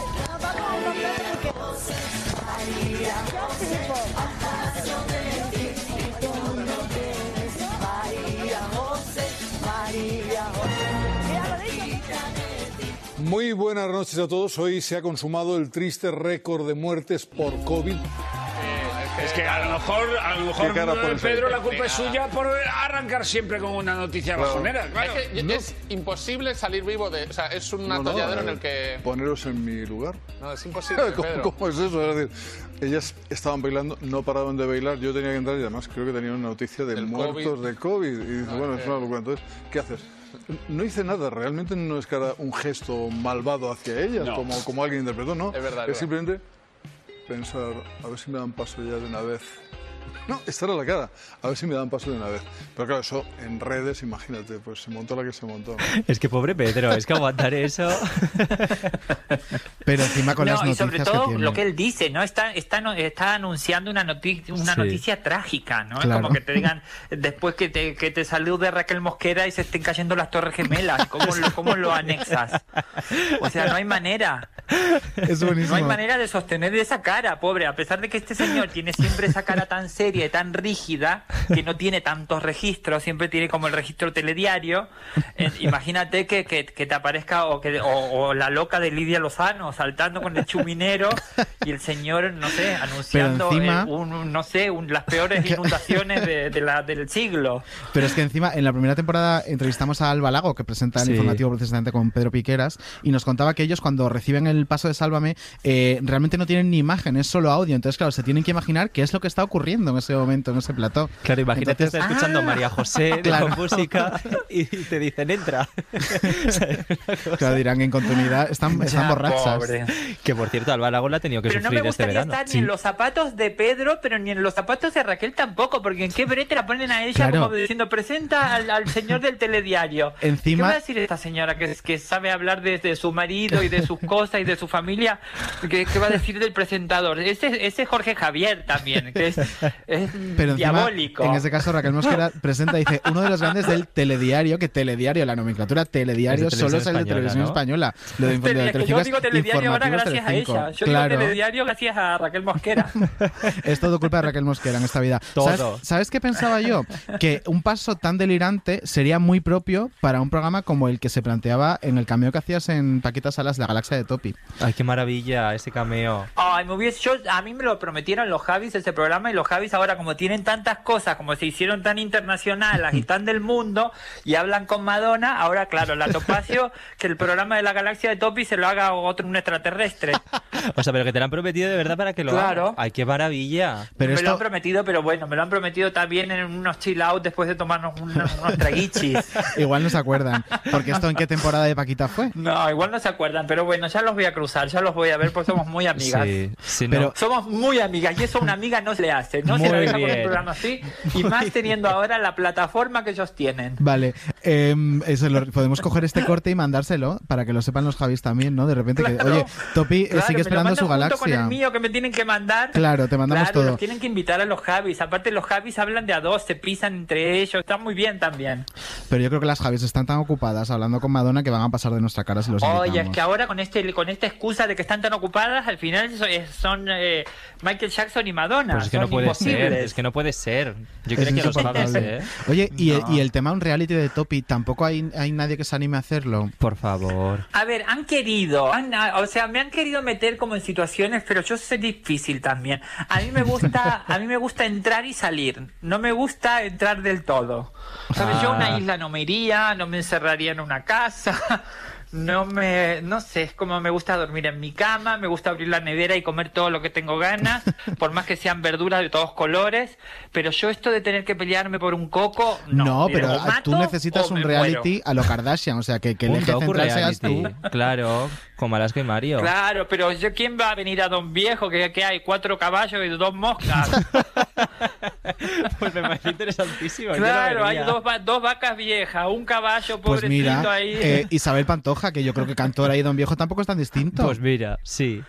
Muy buenas noches a todos. Hoy se ha consumado el triste récord de muertes por COVID. Es que a lo mejor, a lo mejor ¿Qué cara eh? Pedro, la culpa es suya por arrancar siempre con una noticia Claro. bajonera. Claro. Es, que es imposible salir vivo de. O sea, es un No, no, atolladero en eh, el que. Poneros en mi lugar. No, es imposible. *laughs* ¿Cómo, Pedro. cómo es eso? Es decir, ellas estaban bailando, no paraban de bailar, yo tenía que entrar y además creo que tenían una noticia de Del muertos COVID. de COVID. Y dices, No, bueno, es es una locura. Entonces, ¿qué haces? No hice nada, realmente no es que era un gesto malvado hacia ellas, No. como, como alguien interpretó, no. Es verdad, es es simplemente pensar, a ver si me dan paso ya de una vez. No, esta era la cara. A ver si me dan paso de una vez. Pero claro, eso en redes, imagínate, pues se montó la que se montó. ¿no? *laughs* Es que pobre Pedro, es que aguantar eso. *laughs* Pero encima con no, las y noticias sobre todo que tiene. lo que él dice, ¿no? Está, está, no- está anunciando una, noti- una Sí. noticia trágica, ¿no? Claro. Es como que te digan, después que te, que te salude Raquel Mosquera y se estén cayendo las torres gemelas, ¿cómo, lo- cómo lo anexas? O sea, no hay manera. Es No buenísimo. hay manera de sostener esa cara, pobre, a pesar de que este señor tiene siempre esa cara tan seria y tan rígida, que no tiene tantos registros, siempre tiene como el registro telediario. Eh, imagínate que, que- que te aparezca o, que, o, o la loca de Lidia Lozano saltando con el chuminero y el señor, no sé, anunciando encima- eh, un- un- no sé, un- las peores inundaciones de, de la, del siglo. Pero es que encima, en la primera temporada entrevistamos a Alba Lago, que presenta el Sí. informativo precisamente con Pedro Piqueras, y nos contaba que ellos cuando reciben el paso de Sálvame, eh, realmente no tienen ni imagen, es solo audio. Entonces, claro, se tienen que imaginar qué es lo que está ocurriendo en ese momento, en ese plató. Claro, imagínate Entonces- estar escuchando a María José de Claro. con música y te dicen entra. *laughs* *laughs* Claro, dirán en continuidad, están, están Ya, borrachas. pobre. Que por cierto, Alba Lago la ha tenido que Pero no sufrir me este verano. estar ni en los zapatos de Pedro, pero ni en los zapatos de Raquel tampoco, porque en qué brete la ponen a ella Claro. como diciendo, presenta al, al señor del telediario. Encima- ¿Qué va a decir esta señora que, que sabe hablar de, de su marido y de sus cosas y de su familia? ¿Qué, qué va a decir del presentador? Ese, ese Jorge Javier también, que es, es Pero encima, diabólico. en ese caso, Raquel Mosquera *laughs* presenta, dice, uno de los grandes del telediario, que telediario, la nomenclatura telediario, Es solo es el de televisión televisión española. Lo de, Tele- de que yo digo telediario ahora gracias a Telecinco. ella. Yo Claro. digo telediario gracias a Raquel Mosquera. *laughs* Es todo culpa de Raquel Mosquera en esta vida. Todo. ¿Sabes, sabes qué pensaba yo? Que un paso tan delirante sería muy propio para un programa como el que se planteaba en el cameo que hacías en Paquita Salas, La Galaxia de Topi. Ay, qué maravilla ese cameo. Ay, me hubiese, yo, a mí me lo prometieron los Javis ese programa y los Javis ahora como tienen tantas cosas, como se hicieron tan internacionales y *laughs* tan del mundo y hablan con Madonna, ahora claro, la Topacio, *laughs* que el programa de la galaxia de Topi se lo haga otro un extraterrestre. *laughs* O sea, pero que te lo han prometido de verdad para que lo Claro. Ay, qué maravilla. Pero me esto- lo han prometido, pero bueno, me lo han prometido también en unos chill out después de tomarnos unos, unos traguichis. Igual no se acuerdan. Porque esto en qué temporada de Paquita fue. No, igual no se acuerdan, pero bueno, ya los voy a cruzar, ya los voy a ver porque somos muy amigas. Sí, sí, Pero- no. Somos muy amigas y eso a una amiga no se le hace, no se Muy con un bien. programa así y más teniendo ahora la plataforma que ellos tienen. Vale, em, eso lo- podemos coger este corte y mandárselo para que lo sepan los Javis también, ¿no? De repente que, Claro. oye, Topi eh, Claro, sigue me lo esperando su junto con el galaxia. mío que me tienen que mandar. Claro, te mandamos Claro, todo. los tienen que invitar a los Javis. Aparte los Javis hablan de a dos, se pisan entre ellos, están muy bien también. Pero yo creo que las Javis están tan ocupadas hablando con Madonna que van a pasar de nuestra cara si los Oye, es que ahora con este con esta excusa de que están tan ocupadas, al final son eh, Michael Jackson y Madonna. Pues es que no son puede ser, es que no puede ser. Yo creo que los. Javis, ¿eh? Oye, y, el, No. y el tema un reality de Topi, ¿tampoco hay, hay nadie que se anime a hacerlo? Por favor. A ver, han querido, han- ah, o sea, me han querido meter como en situaciones, pero yo soy difícil también. A mí me gusta, a mí me gusta entrar y salir. No me gusta entrar del todo. ¿Sabes? Yo a una Ah. isla no me iría, no me encerraría en una casa. No me, no sé, es como me gusta dormir en mi cama, me gusta abrir la nevera y comer todo lo que tengo ganas, *laughs* por más que sean verduras de todos colores, pero yo esto de tener que pelearme por un coco, no. No, pero mato tú necesitas un reality a lo Kardashian, o sea, que, que el Un eje central seas tú. reality. Claro, como Alaska y Mario. Claro, pero yo quién va a venir a Don Viejo que, que hay cuatro caballos y dos moscas. *laughs* Pues me parece interesantísimo. claro, hay dos, dos vacas viejas, un caballo Pues pobrecito mira, ahí. eh, Isabel Pantoja, que yo creo que Cantora y Don Viejo tampoco es tan distinto. Pues mira, sí.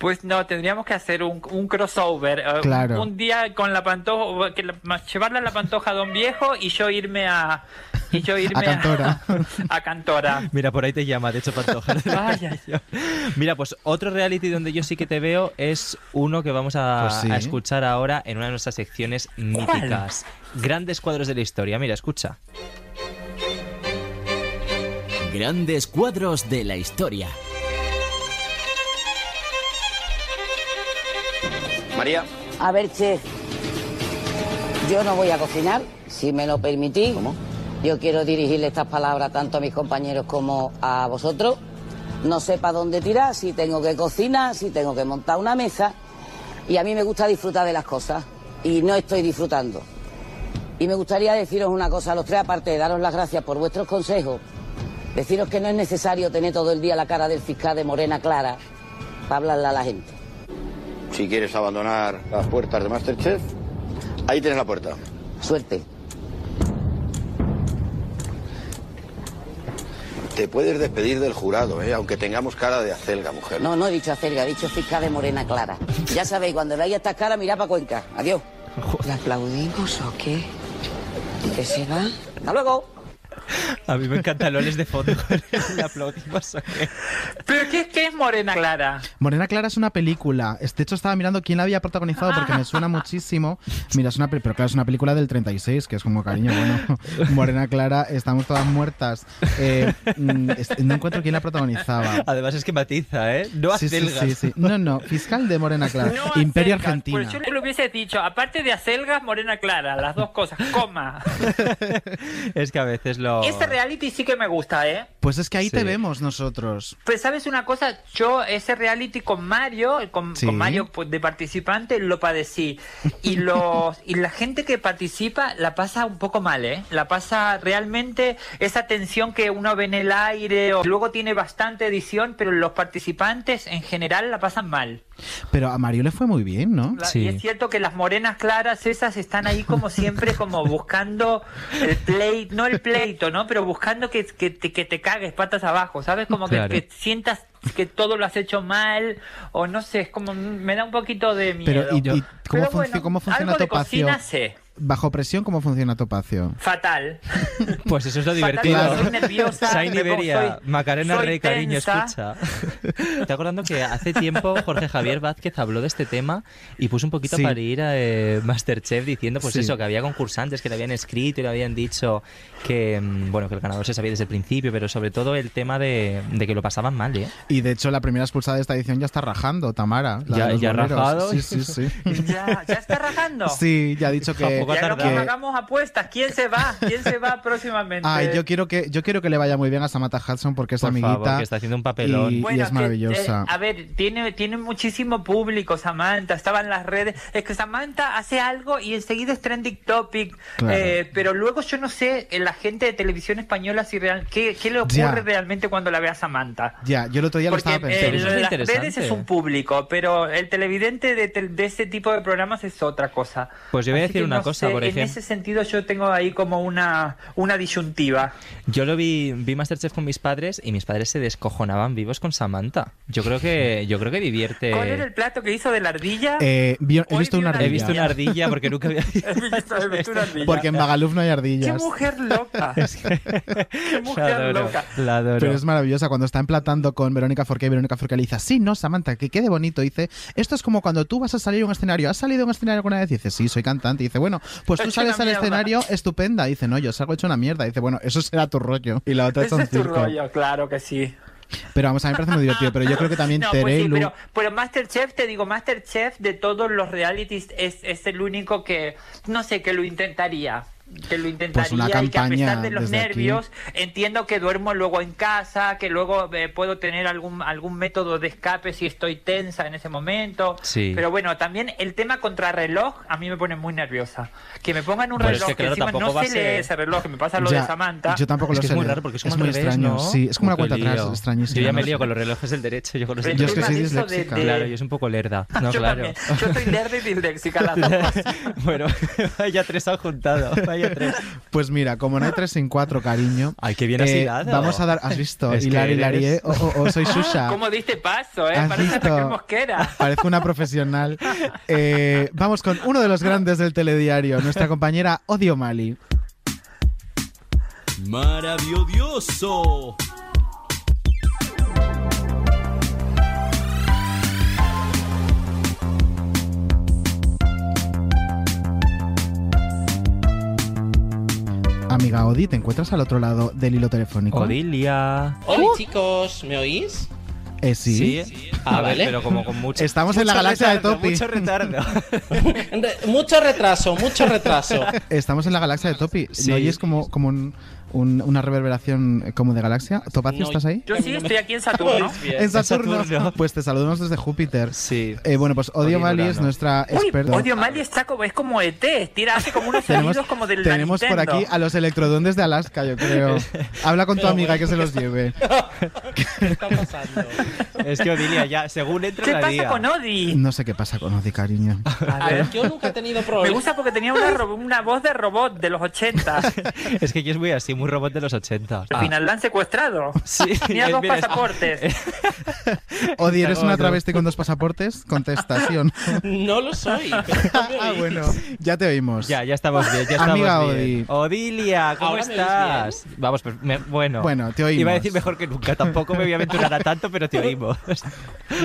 Pues no, tendríamos que hacer un, un crossover. eh, un- Claro. Un, día con la pantoja, que la- llevarle a la pantoja a Don Viejo y yo irme a. Y yo irme A Cantora. *laughs* A, Cantora. Mira, por ahí te llama, de hecho, Pantoja. *laughs* Ay, ay, Mira, pues otro reality donde yo sí que te veo es uno que vamos a, Pues sí. a escuchar ahora en una de nuestras secciones míticas. Grandes cuadros de la historia. Mira, escucha. Grandes cuadros de la historia. María. A ver, chef. Yo no voy a cocinar, si me lo permitís. Yo quiero dirigirle estas palabras tanto a mis compañeros como a vosotros. No sé para dónde tirar, si tengo que cocinar, si tengo que montar una mesa. Y a mí me gusta disfrutar de las cosas. Y no estoy disfrutando. Y me gustaría deciros una cosa a los tres, aparte de daros las gracias por vuestros consejos. Deciros que no es necesario tener todo el día la cara del fiscal de Morena Clara para hablarle a la gente. Si quieres abandonar las puertas de Masterchef, ahí tienes la puerta. Suerte. Te puedes despedir del jurado, ¿eh? aunque tengamos cara de acelga, mujer. No, no he dicho acelga, he dicho fiscal de Morena Clara. Ya sabéis, cuando veáis estas caras, mirad para Cuenca. Adiós. ¿La aplaudimos o qué? ¿Que se va? Hasta luego. A mí me encantan loles de fondo. Le aplaudimos. ¿Pero qué, qué es Morena Clara? Morena Clara es una película. De hecho, estaba mirando quién la había protagonizado porque me suena muchísimo. Mira, es una, pe- pero claro, es una película del 36, que es como cariño, bueno. *laughs* Morena Clara, estamos todas muertas. Eh, mm, no encuentro quién la protagonizaba. Además es que matiza, ¿eh? No Sí, sí, acelgas. sí, sí. No, no, fiscal de Morena Clara. No Imperio acelgas, Argentina. Pues yo le hubiese dicho, aparte de acelgas, Morena Clara, las dos cosas, coma. *laughs* Es que a veces lo... Este reality sí que me gusta, ¿eh? Pues es que ahí te vemos nosotros. Pues sabes una cosa, yo ese reality con Mario, con, Sí. con Mario pues, de participante lo padecí y los *laughs* y la gente que participa la pasa un poco mal, ¿eh? La pasa realmente esa tensión que uno ve en el aire, o luego tiene bastante edición, pero los participantes en general la pasan mal. Pero a Mario le fue muy bien, ¿no? La- Y es cierto que las morenas claras esas están ahí como siempre como *laughs* buscando el pleito, no el pleito, ¿no? Pero buscando que, que, te, que te cagues patas abajo, ¿sabes? Como que- Claro. que, sientas que todo lo has hecho mal o no sé, es como me da un poquito de miedo. Pero, ¿y, y cómo, Pero funci- bueno, cómo funciona algo de Topacio? cocina sé. Bajo presión, ¿cómo funciona Topacio? Fatal. *laughs* Pues eso es lo Fatal, divertido. soy nerviosa, Sain Iberia, soy- Macarena soy Rey, cariño, tensa. escucha. *laughs* Te acordando que hace tiempo Jorge Javier Vázquez habló de este tema y puso un poquito Sí. para ir a eh, Masterchef diciendo pues Sí. eso, que había concursantes que le habían escrito y le habían dicho que mm, bueno que el ganador se sabía desde el principio, pero sobre todo el tema de, de que lo pasaban mal, ¿eh? Y de hecho, la primera expulsada de esta edición ya está rajando, Tamara. la Ya- ya rajado. Sí, sí, sí. *laughs* Ya, ya está rajando. Sí, ya ha dicho que. Tampoco ha hagamos, que- hagamos apuestas. ¿Quién se va? ¿Quién se va próximamente? Ay, yo quiero que yo quiero que le vaya muy bien a Samantha Hudson porque es Por amiguita favor, que está haciendo un papelón. y, es que, maravillosa. eh, a ver, tiene, tiene muchísimo público Samantha, estaba en las redes. Es que Samantha hace algo y enseguida es trending topic. Claro. Eh, pero luego yo no sé, eh, la gente de televisión española, si real, ¿qué, qué le ocurre Ya. realmente cuando la ve a Samantha? Ya, yo el otro día lo estaba eh, pensando. es las redes es un público, pero el televidente de, tel- de ese tipo de programas es otra cosa. Pues yo voy a decir una no cosa, por En ese sentido yo tengo ahí como una, una disyuntiva. Yo lo vi, vi Masterchef con mis padres y mis padres se descojonaban vivos con Samantha. Yo creo que, yo creo que divierte. ¿Cuál era el plato que hizo de la ardilla? Eh, vi- he visto vi una ardilla. He visto una ardilla porque nunca había *laughs* He visto- he visto una ardilla. Porque en Magaluf no hay ¡Qué ardillas. mujer loca! *laughs* ¡Qué mujer La adoro, loca! la adoro. Pero es maravillosa cuando está emplatando con Verónica Forqué y Verónica Forqué le dice, sí, no, Samantha, que quede bonito. Dice, esto es como cuando tú vas a salir a un escenario. ¿Has salido a un escenario alguna vez? Dice, sí, soy cantante. Dice, bueno, pues tú sales al mierda. escenario estupenda. Dice, no, yo salgo hecho una mierda. Dice, bueno, eso será tu rollo. Y la otra es un es tu circo. rollo, claro que sí. Pero vamos, a mí me parece muy divertido. Pero yo creo que también *laughs* No, pues Tere y sí, Lu- pero, pero Masterchef, te digo, Masterchef de todos los realities es, es el único que, no sé, que lo intentaría. Que lo intentaría Pues una y que a pesar de los desde aquí. nervios entiendo que duermo luego en casa, que luego eh, puedo tener algún algún método de escape si estoy tensa en ese momento. Sí. Pero bueno, también el tema contrarreloj a mí me pone muy nerviosa. Que me pongan un es reloj que, que, claro, encima tampoco no se lee ese reloj, que me pasa lo Ya, de Samantha. Yo tampoco Es lo que es sé muy raro porque es como muy revés, extraño. ¿no? Sí, es como una cuenta atrás, lío. extrañísima. Yo ya me lío sé. con los relojes del derecho, yo con los Yo es que soy de- disléxica. de- Claro, yo soy un poco lerda. No, *laughs* yo claro. también. Yo estoy lerda y disléxica las *laughs* dos. bueno, *laughs* vaya tres han juntado. Vaya tres. Pues mira, como no hay tres sin cuatro, cariño. Ay, qué bien eh. Vamos a dar. ¿Has visto? Es que Hilar, hilar, eres- eh, o, o- o soy *laughs* Shusha. ¿Cómo diste paso, eh? ¿Has Parece visto? Raquel Mosquera. *laughs* Parezco una profesional. Eh, vamos con uno de los grandes del telediario, nuestra compañera Odio Mali. Maravilloso. Amiga Odi, ¿te encuentras al otro lado del hilo telefónico? Odilia. Hola chicos, ¿me oís? Eh, sí. Ah, A ver, vale. pero como con mucho. Estamos en la galaxia de retardo, Topi. Mucho retardo. *laughs* Re- mucho retraso, mucho retraso. Estamos en la galaxia de Topi. Sí. ¿No oyes como, como un- un- una reverberación eh, como de galaxia? ¿Topacio, No, estás ahí? Yo sí, estoy aquí en Saturno. En Saturno. Saturno. *laughs* Pues te saludamos desde Júpiter. Sí. Eh, bueno, pues Odio Odio Mali es nuestra Uy, experta. Odio Mali está como, es como ET, tira hace como unos Tenemos, sonidos como del tenemos por aquí a los electroduendes de Alaska, yo creo. *laughs* Habla con tu Pero amiga bueno, que se los lleve. ¿Qué está pasando? Es que Odilia ya, según entra ¿Qué la pasa día. con Odi? No sé qué pasa con Odi, cariño. A ver. yo nunca he tenido Me problemas. gusta porque tenía una, una voz de robot de los 80. *laughs* Es que yo es muy así, muy robot de los 80. Al final lo han secuestrado. *laughs* Sí, dos mira, es- pasaportes. *laughs* Odi, ¿eres una travesti con dos pasaportes? Contestación. *laughs* No lo soy. ah, bueno, ya te oímos. Ya, ya estamos bien, ya estamos Amiga bien. Odilia, ¿cómo Ahora me estás? Vamos, pues, me- bueno. Bueno, te oímos. Iba a decir mejor que nunca, tampoco me voy a aventurar a tanto, pero te oímos.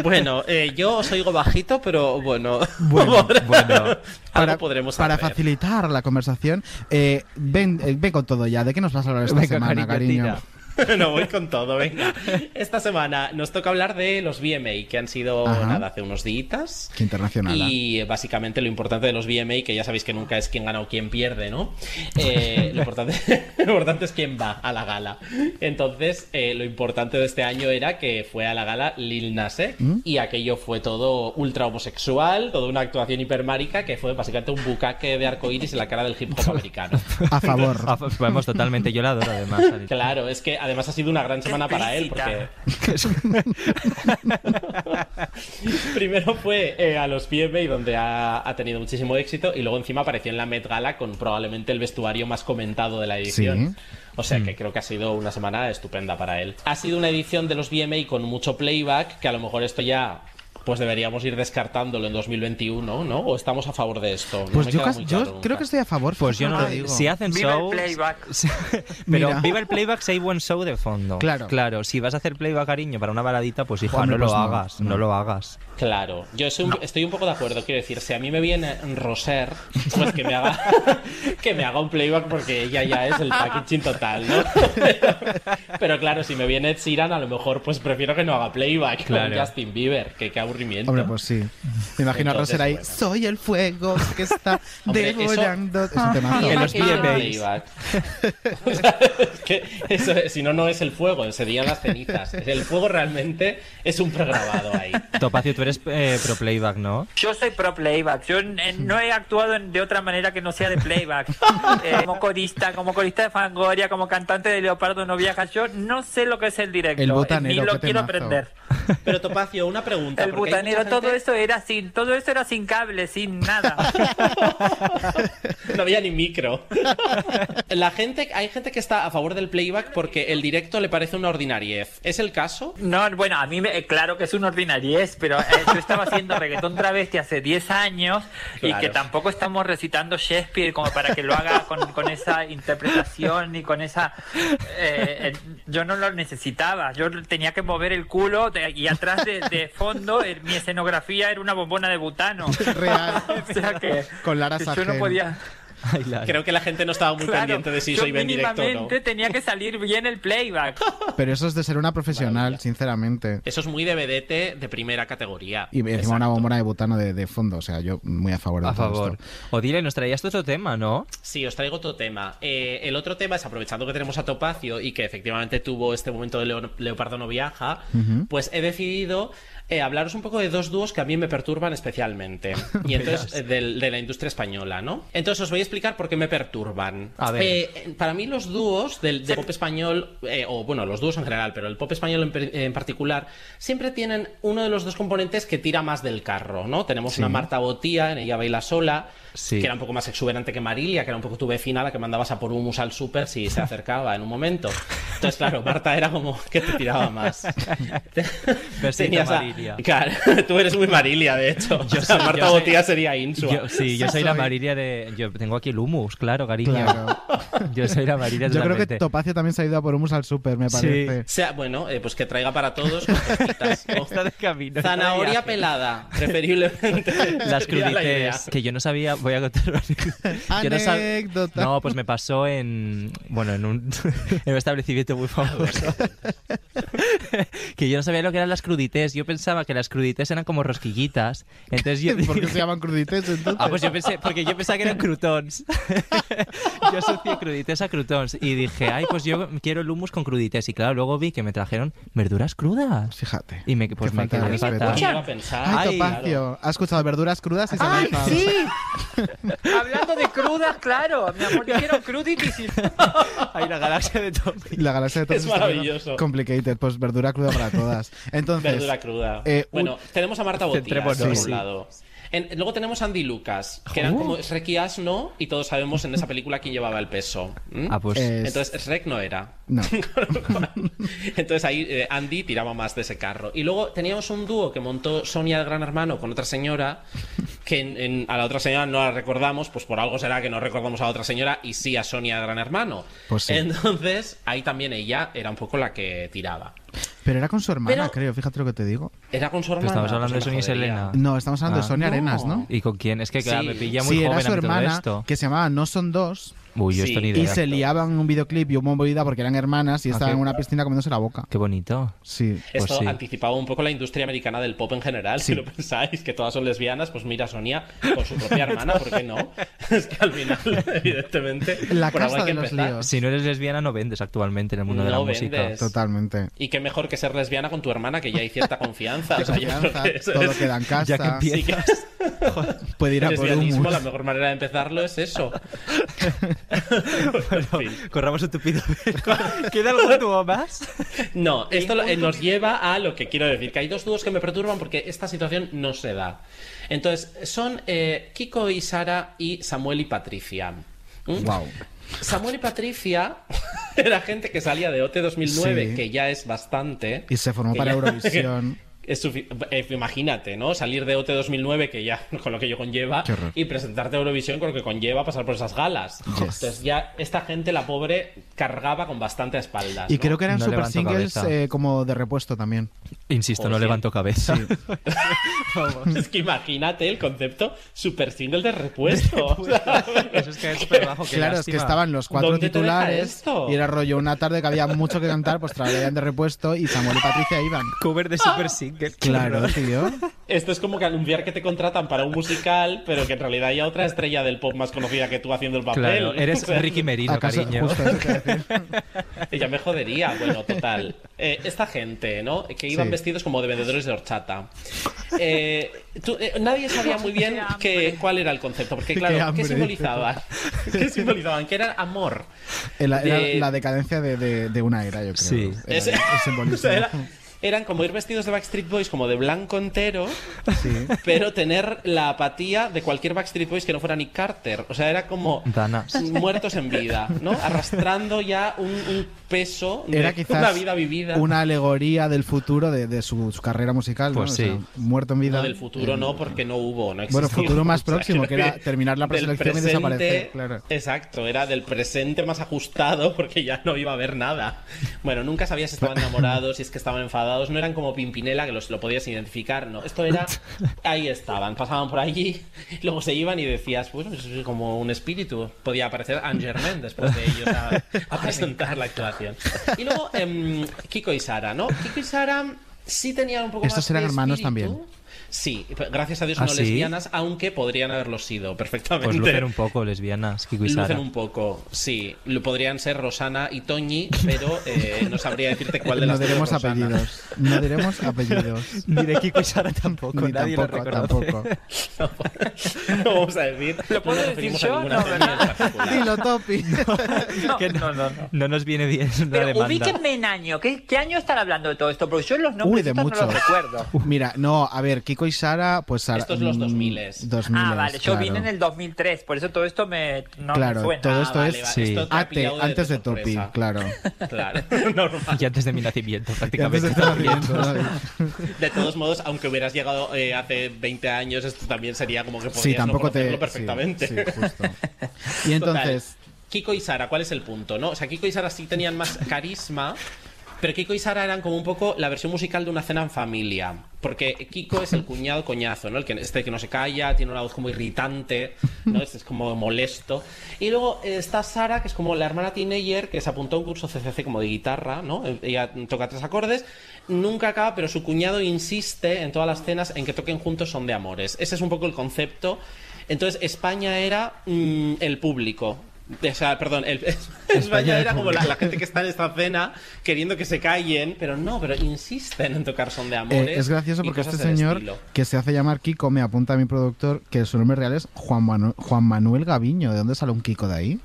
Bueno, eh, yo os oigo bajito, pero bueno. Bueno, bueno. Para, podremos para hacer. facilitar la conversación, eh, ven, eh, ven con todo ya. ¿De qué nos vas a hablar esta semana, cariño. *laughs* no voy con todo, venga. Esta semana nos toca hablar de los VMA, que han sido Ajá. nada, hace unos días. Qué internacional. Y eh, básicamente lo importante de los VMA, que ya sabéis que nunca es quién gana o quién pierde, ¿no? Eh, *laughs* lo, importante, *laughs* lo importante es quién va a la gala. Entonces, eh, lo importante de este año era que fue a la gala Lil Nas X, ¿Mm? y aquello fue todo ultra homosexual, toda una actuación hipermárica, que fue básicamente un bucaque de arcoíris en la cara del hip hop americano. A favor. Ah, pues, Vamos, totalmente, yo la adoro además. Claro, es que además ha sido una gran semana para él, porque *laughs* Primero fue eh, a los VMA donde ha, ha tenido muchísimo éxito y luego encima apareció en la Met Gala con probablemente el vestuario más comentado de la edición. Sí. O sea que creo que ha sido una semana estupenda para él. Ha sido una edición de los VMA con mucho playback, que a lo mejor esto ya pues deberíamos ir descartándolo en 2021, ¿no? ¿O estamos a favor de esto? No Pues yo, creo que estoy a favor. Pues yo no lo digo. Si hacen Viva el playback. *laughs* Pero Mira. viva el playback si hay buen show de fondo. Claro. Claro, si vas a hacer playback, cariño, para una baladita, pues hija, Hombre, no lo pues no, hagas, no. no. lo hagas. Claro, yo soy un- estoy un poco de acuerdo. Quiero decir, si a mí me viene Roser, pues que me haga *laughs* que me haga un playback porque ella ya es el packaging total, ¿no? Pero, *laughs* pero claro, si me viene Ed Sheeran, a lo mejor pues prefiero que no haga playback Claro. con Justin Bieber, que qué aburrimiento. Hombre, pues sí. Me imagino a Roser ahí. bueno. Soy el fuego que está *laughs* Hombre, eso- devorando. Es un *laughs* temazo. Tiene En los *laughs* eso, si no, no es el fuego, serían las cenizas. El fuego realmente es un pregrabado ahí. Topacio, tú eres eh, pro playback, ¿no? Yo soy pro playback. Yo eh, no he actuado en- de otra manera que no sea de playback. Eh, como corista, como corista de Fangoria, como cantante de Leopardo no viaja. Yo no sé lo que es el directo. El botanero, Ni lo quiero aprender. Pero Topacio, una pregunta. El butanero, todo gente- eso era sin, todo eso era sin cable, sin nada. *laughs* No había ni micro. *laughs* La gente, hay gente que está a favor del playback porque el directo le parece una ordinariez. ¿Es el caso? No, bueno, a mí me, eh, claro que es una ordinariez, pero eh, yo estaba haciendo *laughs* reggaetón travesti hace 10 años y que tampoco estamos recitando Shakespeare como para que lo haga con, con esa interpretación ni con esa... eh, eh, yo no lo necesitaba, yo tenía que mover el culo de- y atrás de, de fondo mi escenografía era una bombona de butano. *laughs* Real. *laughs* O sea que Con Lara yo no podía... Creo que la gente no estaba muy Claro, pendiente de si yo soy bien directo o no. mínimamente tenía que salir bien el playback. *laughs* Pero eso es de ser una profesional, sinceramente. Eso es muy de vedete de primera categoría. Y encima una bombona de butano de, de fondo, o sea, yo muy a favor de A todo favor. esto. Odile, nos traías otro tema, ¿no? Sí, os traigo otro tema. Eh, el otro tema es aprovechando que tenemos a Topacio y que efectivamente tuvo este momento de Leo- Leopardo no viaja, pues he decidido eh, hablaros un poco de dos dúos que a mí me perturban especialmente. *laughs* Y entonces, eh, de, la industria española, ¿no? Entonces os voy a explicar por qué me perturban. A ver. Eh, para mí los dúos del, del pop español, o bueno, los dúos en general, pero el pop español en, particular, siempre tienen uno de los dos componentes que tira más del carro, ¿no? Tenemos Sí. una Marta Botía, en Ella Baila Sola, Sí. que era un poco más exuberante que Marilia, que era un poco tu vecina, la que mandabas a por humus al súper si se acercaba en un momento. Entonces, claro, Marta era como que te tiraba más. *laughs* *laughs* Marilia. *laughs* Claro, tú eres muy Marilia, de hecho. Yo O sea, soy- Marta yo soy- Botía sería Insua. Yo- sí, yo soy la Marilia de. Yo tengo aquí el humus, claro, cariño. Claro. *laughs* Yo soy la Marilia Yo creo que. Topacio también se ha ido a por humus al súper, me Sí. parece. O sea, bueno, eh, pues que traiga para todos. *laughs* Está de camino. está de Zanahoria viaje. pelada, preferiblemente. Las Sería la crudités que yo no sabía, voy a contar una anécdota. Yo no sab-. No, pues me pasó en bueno, en un, en un establecimiento muy famoso. que yo no sabía lo que eran las crudités. Yo pensaba que las crudités eran como rosquillitas. Entonces yo *laughs* ¿Por qué se llaman crudités entonces? Ah, pues yo pensé, porque yo pensaba que eran croutons. *laughs* yo asocié crudités a croutons y dije, ay, pues yo quiero el hummus con crudités. Y claro, luego vi que me trajeron verduras crudas. Fíjate. Y me, pues Qué me quedé. Ay, Ay, Topacio, ¿has escuchado verduras crudas y se ¡Ay, sí! *laughs* Hablando de crudas, claro. Mi amor, yo quiero cruditis. Ay, la galaxia de Tommy. La galaxia de todos Es maravilloso. Complicated, pues verdura cruda para todas. Entonces, Verdura cruda. Eh, un- bueno, tenemos a Marta Botía, Centrémonos, por un sí. lado. En- luego tenemos a Andy Lucas, que eran como Shrek y Asno, y todos sabemos en esa película quién llevaba el peso. Ah, pues- Es- Entonces Shrek no era. No. *laughs* Entonces ahí eh, Andy tiraba más de ese carro. Y luego teníamos un dúo que montó Sonia de Gran Hermano con otra señora, que en- en- a la otra señora no la recordamos, pues por algo será que no recordamos a la otra señora y sí a Sonia de Gran Hermano. Pues sí. Entonces ahí también ella era un poco la que tiraba. Pero era con su hermana, Pero- creo, fíjate lo que te digo. Era con su Pero hermana. estamos hablando pues de Sonia y. Selena. No, estamos hablando de Ah. Sonia Arenas, ¿no? ¿Y con quién? Es que claro, Sí. me pilla muy Sí, era joven su a mí todo hermana, esto. que se llamaba No Son Dos. Uy, yo Sí. esto ni Y se liaban en un videoclip y hubo movida porque eran hermanas y Ah, estaban qué- en una piscina comiéndose la boca. Qué bonito. Sí. Pues Esto sí. anticipaba un poco la industria americana del pop en general. Sí. Si lo pensáis, que todas son lesbianas, pues mira Sonia con su propia hermana, ¿por qué no? *laughs* Es que al final, evidentemente, La casa de los empezar. líos. Si no eres lesbiana, no vendes actualmente en el mundo de la No música. vendes. Totalmente. Y qué mejor que ser lesbiana con tu hermana, que ya hay cierta confianza. *laughs* O sea, yo creo Confianza, que eso todo es- queda en casa. Ya que empieza. Sí que es- *laughs* Puede ir a por humus. la mejor manera de empezarlo es eso. En fin. Corramos un tupido ¿Queda algún dúo más? No, esto lo- eh, nos lleva a lo que quiero decir, que hay dos dúos que me perturban porque esta situación no se da. Entonces, son eh, Kiko y Sara y Samuel y Patricia. ¿Mm? Wow. Samuel y Patricia *laughs* era gente que salía de OT 2009, Sí. que ya es bastante. Y se formó para ya- Eurovisión. *laughs* es eh, imagínate, ¿no? Salir de OT 2009, que ya *laughs* con lo que yo conlleva, y presentarte a Eurovisión con lo que conlleva pasar por esas galas. Entonces ya esta gente, la pobre, cargaba con bastante espaldas. Y ¿no? creo que eran No super singles eh, como de repuesto también. Insisto, no sí. levanto cabeza. *laughs* Es que imagínate el concepto super single de repuesto. *laughs* Eso es que es súper bajo. qué Claro, es que estaban los cuatro ¿Dónde te deja titulares y era rollo una tarde que había mucho que cantar, pues traían de repuesto y Samuel y Patricia iban. Cover de Super Single. Claro, tío. *laughs* Esto es como que anunciar que te contratan para un musical, pero que en realidad hay otra estrella del pop más conocida que tú haciendo el papel. Claro, eres O *laughs* sea, Ricky Merino, cariño. Justo eso te iba a decir. *laughs* Ya me jodería. Bueno, total. Eh, esta gente, ¿no? Que iban Sí. vestidos como de vendedores de horchata. Eh, tú- eh, nadie sabía muy bien que, cuál era el concepto. Porque, Qué claro, hambre, ¿qué simbolizaban? ¿Qué simbolizaban? Que era amor. Era, la decadencia de, de- de una era, yo creo. Sí. Era Ese- el simbolismo. o sea, era- eran como ir vestidos de Backstreet Boys, como de blanco entero, Sí. pero tener la apatía de cualquier Backstreet Boys que no fuera Nick Carter. O sea, era como Dana. muertos en vida, ¿no? Arrastrando ya un, un peso de Era quizás una vida vivida. una alegoría del futuro de, de su, su carrera musical, ¿no? Pues O sea, sí. muerto en vida. No, del futuro Eh, no, porque no hubo, no Bueno, futuro más *laughs* O sea, próximo, que era terminar la preselección y presente- desaparecer, claro. Exacto, era del presente más ajustado porque ya no iba a haber nada. Bueno, nunca sabías si estaban *laughs* enamorados, si es que estaban enfadados, no eran como Pimpinela, que los, lo podías identificar, no. Esto era, *laughs* ahí estaban, pasaban por allí, *laughs* luego se iban y decías, bueno, es como un espíritu. Podía aparecer Angermen después de ellos a, *laughs* a presentar la actuación. Y luego, em, Kiko y Sara, ¿no? Kiko y Sara sí tenían un poco Estos más eran de hermanos también. Sí, gracias a Dios ¿Ah, no sí? lesbianas, aunque podrían haberlo sido perfectamente. Pues lucen un *laughs* poco lesbianas, Kiko y Lucen Sara. un poco, sí. Lo podrían ser Rosana y Toñi, pero eh, no sabría decirte cuál de No las dos diremos es Rosana. apellidos. No diremos apellidos. *laughs* Ni de Kiko y Sara tampoco, Ni nadie tampoco, lo reconoce. tampoco. *laughs* No vamos a decir. ¿Lo puedo no decir yo? No. Dilo, Topi. Que no, no nos viene bien una Pero demanda. ubíquenme en año. ¿Qué, ¿Qué año están hablando de todo esto? Porque yo los nombres Uy, de no los recuerdo. Mira, no, a ver, Kiko y Sara, pues Sara. Estos los mm, 2000s. 2000s, ah, vale. Yo claro. vine en el 2003, por eso todo esto me, no Claro, me suena. todo esto Ah, es vale. Sí. Esto pillado de- antes de, Topi, claro. *laughs* Claro, *laughs* *laughs* normal. Y antes de mi nacimiento, prácticamente. de nacimiento. De todos modos, aunque hubieras llegado eh, hace 20 años, esto también sería como que podrías Sí, no tampoco te. conocerlo sí, perfectamente. Sí, justo. Y entonces. Total, Kiko y Sara, ¿cuál es el punto? ¿no? O sea, Kiko y Sara sí tenían más carisma, pero Kiko y Sara eran como un poco la versión musical de una cena en familia. Porque Kiko es el cuñado coñazo, ¿no? El que, este que no se calla, tiene una voz como irritante, ¿no? Este es como molesto. Y luego está Sara, que es como la hermana teenager que se apuntó a un curso CCC como de guitarra, ¿no? Ella toca tres acordes, nunca acaba, pero su cuñado insiste en todas las cenas en que toquen juntos son de amores. Ese es un poco el concepto. Entonces, España era mm, el público. O sea, perdón, el- *laughs* España era como la, la gente que está en esta cena queriendo que se callen, pero no, pero insisten en tocar son de amores. eh, es gracioso porque este señor que se hace llamar Kiko me apunta a mi productor que su nombre real es Juan, Manu- Juan Manuel Gaviño. ¿De dónde sale un Kiko de ahí?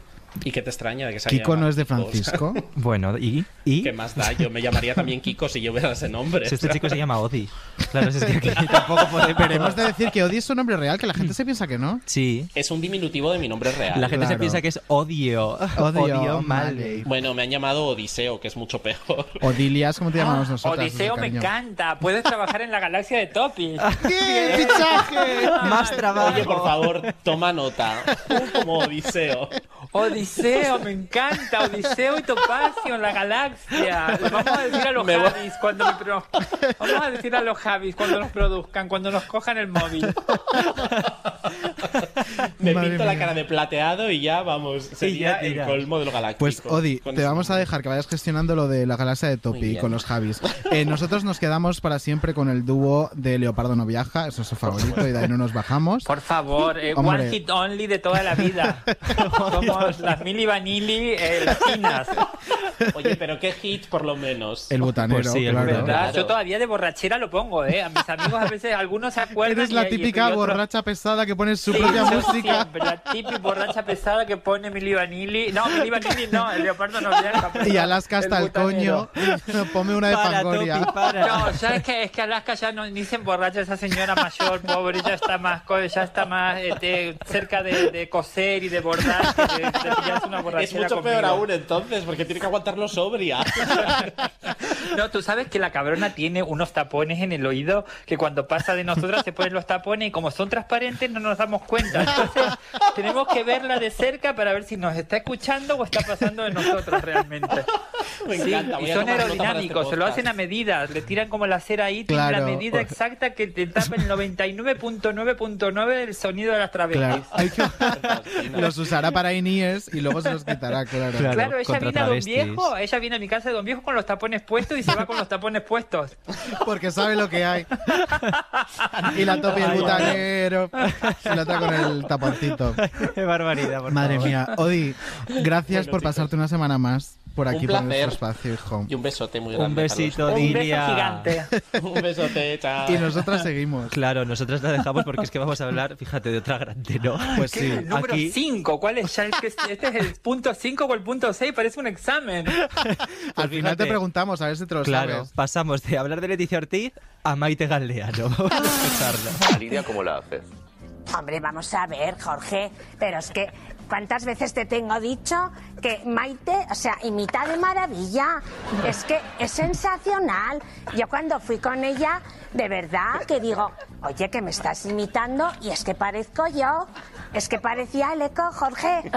¿Y qué te extraña de que se Kiko no es de Francisco. *laughs* Bueno, ¿y? ¿Y? ¿Qué más da? Yo me llamaría también Kiko si yo hubiera ese nombre. Si este chico se llama Odi. Claro, es que aquí *laughs* tampoco podemos... Pero hemos de decir que Odi es su nombre real, que la gente se piensa que no. Sí. Es un diminutivo de mi nombre real. La gente se piensa que es odio. Odio, mal. Maley. Bueno, me han llamado Odiseo, que es mucho peor. Odilias, como te llamamos Ah, nosotros. Odiseo me encanta. Puedes trabajar en la galaxia de Topi. *laughs* ¡Qué fichaje! Más trabajo. Oye, por favor, toma nota. Como Odiseo. Odiseo, me encanta. Odiseo y Topacio en la galaxia. Vamos a decir a los Me voy- Javis cuando me pro- Vamos a decir a los Javis cuando nos produzcan, cuando nos cojan el móvil. Me Madre pinto la cara de plateado y ya, vamos, sería ya el colmo de lo galáctico. Pues Odi, te vamos a dejar que vayas gestionando lo de la galaxia de Topi con los Javis. *laughs* Eh, nosotros nos quedamos para siempre con el dúo de Leopardo no viaja, eso es su favorito, y de ahí no nos bajamos. Por favor, eh, one hit only de toda la vida. *laughs* Somos las Mili Vanilli eh, latinas. Oye, pero qué hit por lo menos. El butanero, Pues sí, claro. butanero. ¿Verdad? Claro. Yo todavía de borrachera lo pongo, ¿eh? A mis amigos a veces algunos se acuerdan. Eres la y- típica y borracha pesada que pone su Sí, propia música. siempre, la típica borracha pesada que pone Mili Vanilli. No, Mili Vanilli no, el leopardo no viaja. Y Alaska hasta el, coño. *laughs* Ponme una de Para, Fangoria. Topi, para. No, ya es que, es que Alaska ya no ni se emborracha esa señora mayor, pobre, ya está más, co- ya está más eh, de- cerca de, de coser y de bordar que de, de pillarse una Es borrachera mucho conmigo. peor aún entonces, porque tiene que aguantarlo sobria. *laughs* No, tú sabes que la cabrona tiene unos tapones en el oído que cuando pasa de nosotras se ponen los tapones y como son transparentes no nos damos cuenta. Entonces tenemos que verla de cerca para ver si nos está escuchando o está pasando de nosotros realmente. Me Sí, encanta, voy y son para aerodinámicos, este se lo hacen a medida, le tiran como la cera ahí, Claro. la medida exacta que te tapa el 99.9.9 del sonido de las travestis. Claro, que- los usará para INIES y luego se los quitará, *laughs* claro. Claro. Claro, ella viene a Don. Viejo, ella viene a mi casa de Don Viejo con los tapones puestos y se va con los tapones puestos. *laughs* Porque sabe lo que hay. Y la topi el butanero. Y la otra con el taponcito. *laughs* Qué barbaridad, por Madre favor. mía. Odi, gracias Bueno, por chicos. pasarte una semana más por aquí Un por placer. nuestro espacio, hijo. Y un besote muy Un grande. besito, Carlos. Un beso gigante. *laughs* Un besote, chao. Y nosotras seguimos. Claro, nosotros la dejamos porque es que vamos a hablar, fíjate, de otra grande, ¿no? Pues sí. El número Aquí- 5, ¿cuál es? Ya es que este es el punto 5 o el punto 6, parece un examen. *laughs* Al final te preguntamos, a ver si te lo Claro, sabes. pasamos de hablar de Leticia Ortiz a Maite Galdeano. Vamos a escucharlo. Lidia, ¿cómo la haces? Hombre, vamos a ver, Jorge, pero es que ¿cuántas veces te tengo dicho que Maite, o sea, imita de maravilla? Es que es sensacional. Yo cuando fui con ella, de verdad que digo, oye, que me estás imitando y es que parezco yo. Es que parecía el eco, Jorge. *laughs*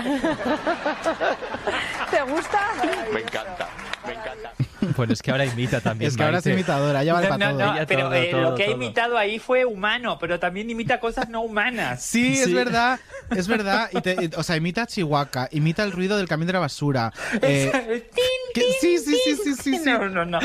¿Te gusta? Me encanta, me encanta. Bueno, es que ahora imita también. Es que ahora es imitadora, ella vale No, para no, todo. no, Ella pero todo, eh, todo, lo que ha imitado ahí fue humano, pero también imita cosas no humanas. Sí, es verdad, es verdad. Y te- y- o sea, imita a Chihuahua, imita el ruido del camión de la basura. *laughs* Eh, que- sí, sí, sí, sí, sí, sí. No, no, no.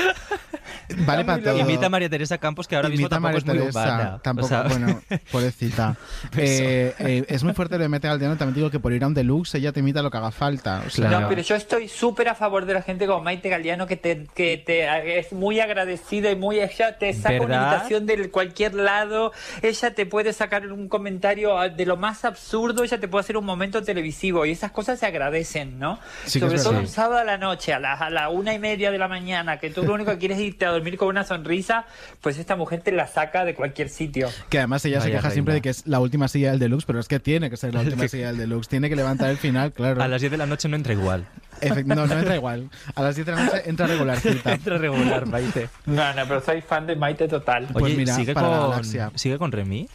Vale para todo. Imita a María Teresa Campos, que ahora mismo Imita a tampoco María es muy Teresa. Tampoco, O sea, bueno, *laughs* pobrecita. Eh, eh, es muy fuerte lo de Mete Galdeano. También digo que por ir a un deluxe ella te imita lo que haga falta. O sea, No, pero yo estoy súper a favor de la gente como Maite Galeano que te, que te es muy agradecida y muy ella te saca una ¿Verdad? invitación de cualquier lado, ella te puede sacar un comentario ah, de lo más absurdo, ella te puede hacer un momento televisivo y esas cosas se agradecen, ¿no? Sí Sobre todo un sábado a la noche, a la, a la una y media de la mañana, que tú lo único que quieres es irte a dormir con una sonrisa, pues esta mujer te la saca de cualquier sitio. Que además ella se Vaya queja siempre reina. de que es la última silla del deluxe, pero es que tiene que ser la *laughs* última silla del deluxe. Tiene que levantar el final, claro. A las 10 de la noche no entra igual. Efect- no, no entra igual. A las 10 de la noche entra regularcita. entra regular, Maite. No, no, pero soy fan de Maite total. Pues Oye, mira, ¿sigue, para la con, galaxia. ¿sigue con Remy?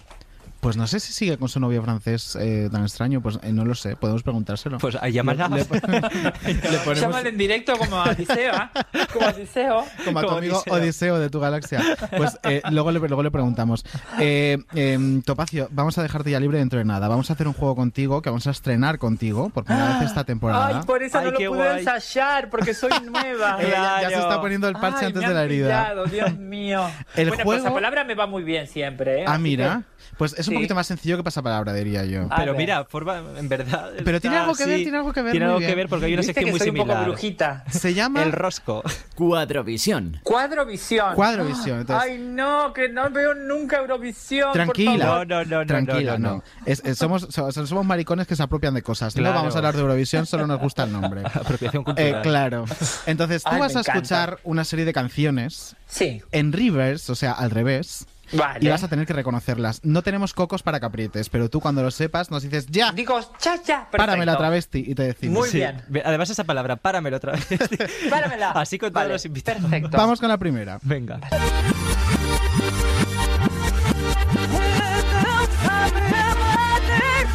Pues no sé si sigue con su novio francés eh, tan extraño, pues eh, no lo sé, podemos preguntárselo. Pues a llamar Le- le- *laughs* le ponemos- Llámale en directo como a Odiseo, ¿ah? Como a Odiseo. como a tu como amigo Odiseo. Odiseo. de tu galaxia. Pues eh, luego, le, luego le preguntamos. Eh, em, Topacio, vamos a dejarte ya libre dentro de nada. Vamos a hacer un juego contigo que vamos a estrenar contigo por primera vez esta temporada. Ay, por eso Ay, no lo pude guay. ensayar, porque soy *laughs* nueva. Eh, ya- ya se está poniendo el parche Ay, antes me de la herida. pillado, Dios mío. El bueno, juego- pues palabra me va muy bien siempre, ¿eh? Ah, Así mira. Pues es un Sí. poquito más sencillo que pasapalabra, diría yo. A Pero ver. mira, forma, en verdad. Pero está tiene algo que ver, tiene algo que ver, Tiene algo bien. que ver porque hay una sección que muy soy un poco brujita. Se llama El rosco. Cuadrovisión. Cuadrovisión. Cuadrovisión. Entonces, Ay, no, que no veo nunca Eurovisión. por Tranquila. favor. No, no, no, no, Tranquila, no, no. no. Es- es- somos, so- somos maricones que se apropian de cosas. Claro. No vamos a hablar de Eurovisión, solo nos gusta el nombre. *laughs* Apropiación Eh, cultural. claro. Entonces, tú Ay, vas a escuchar una serie de canciones Sí, en reverse, o sea, al revés, vale. y vas a tener que reconocerlas. No tenemos cocos para caprietes, pero tú cuando lo sepas nos dices, ya, Digo, cha, cha, párame la perfecto. travesti, y te decimos. Muy Sí. bien. Además, esa palabra, páramelo otra vez. *laughs* Páramela. Así con todos Vale, los invitados. Perfecto. Vamos con la primera. Venga.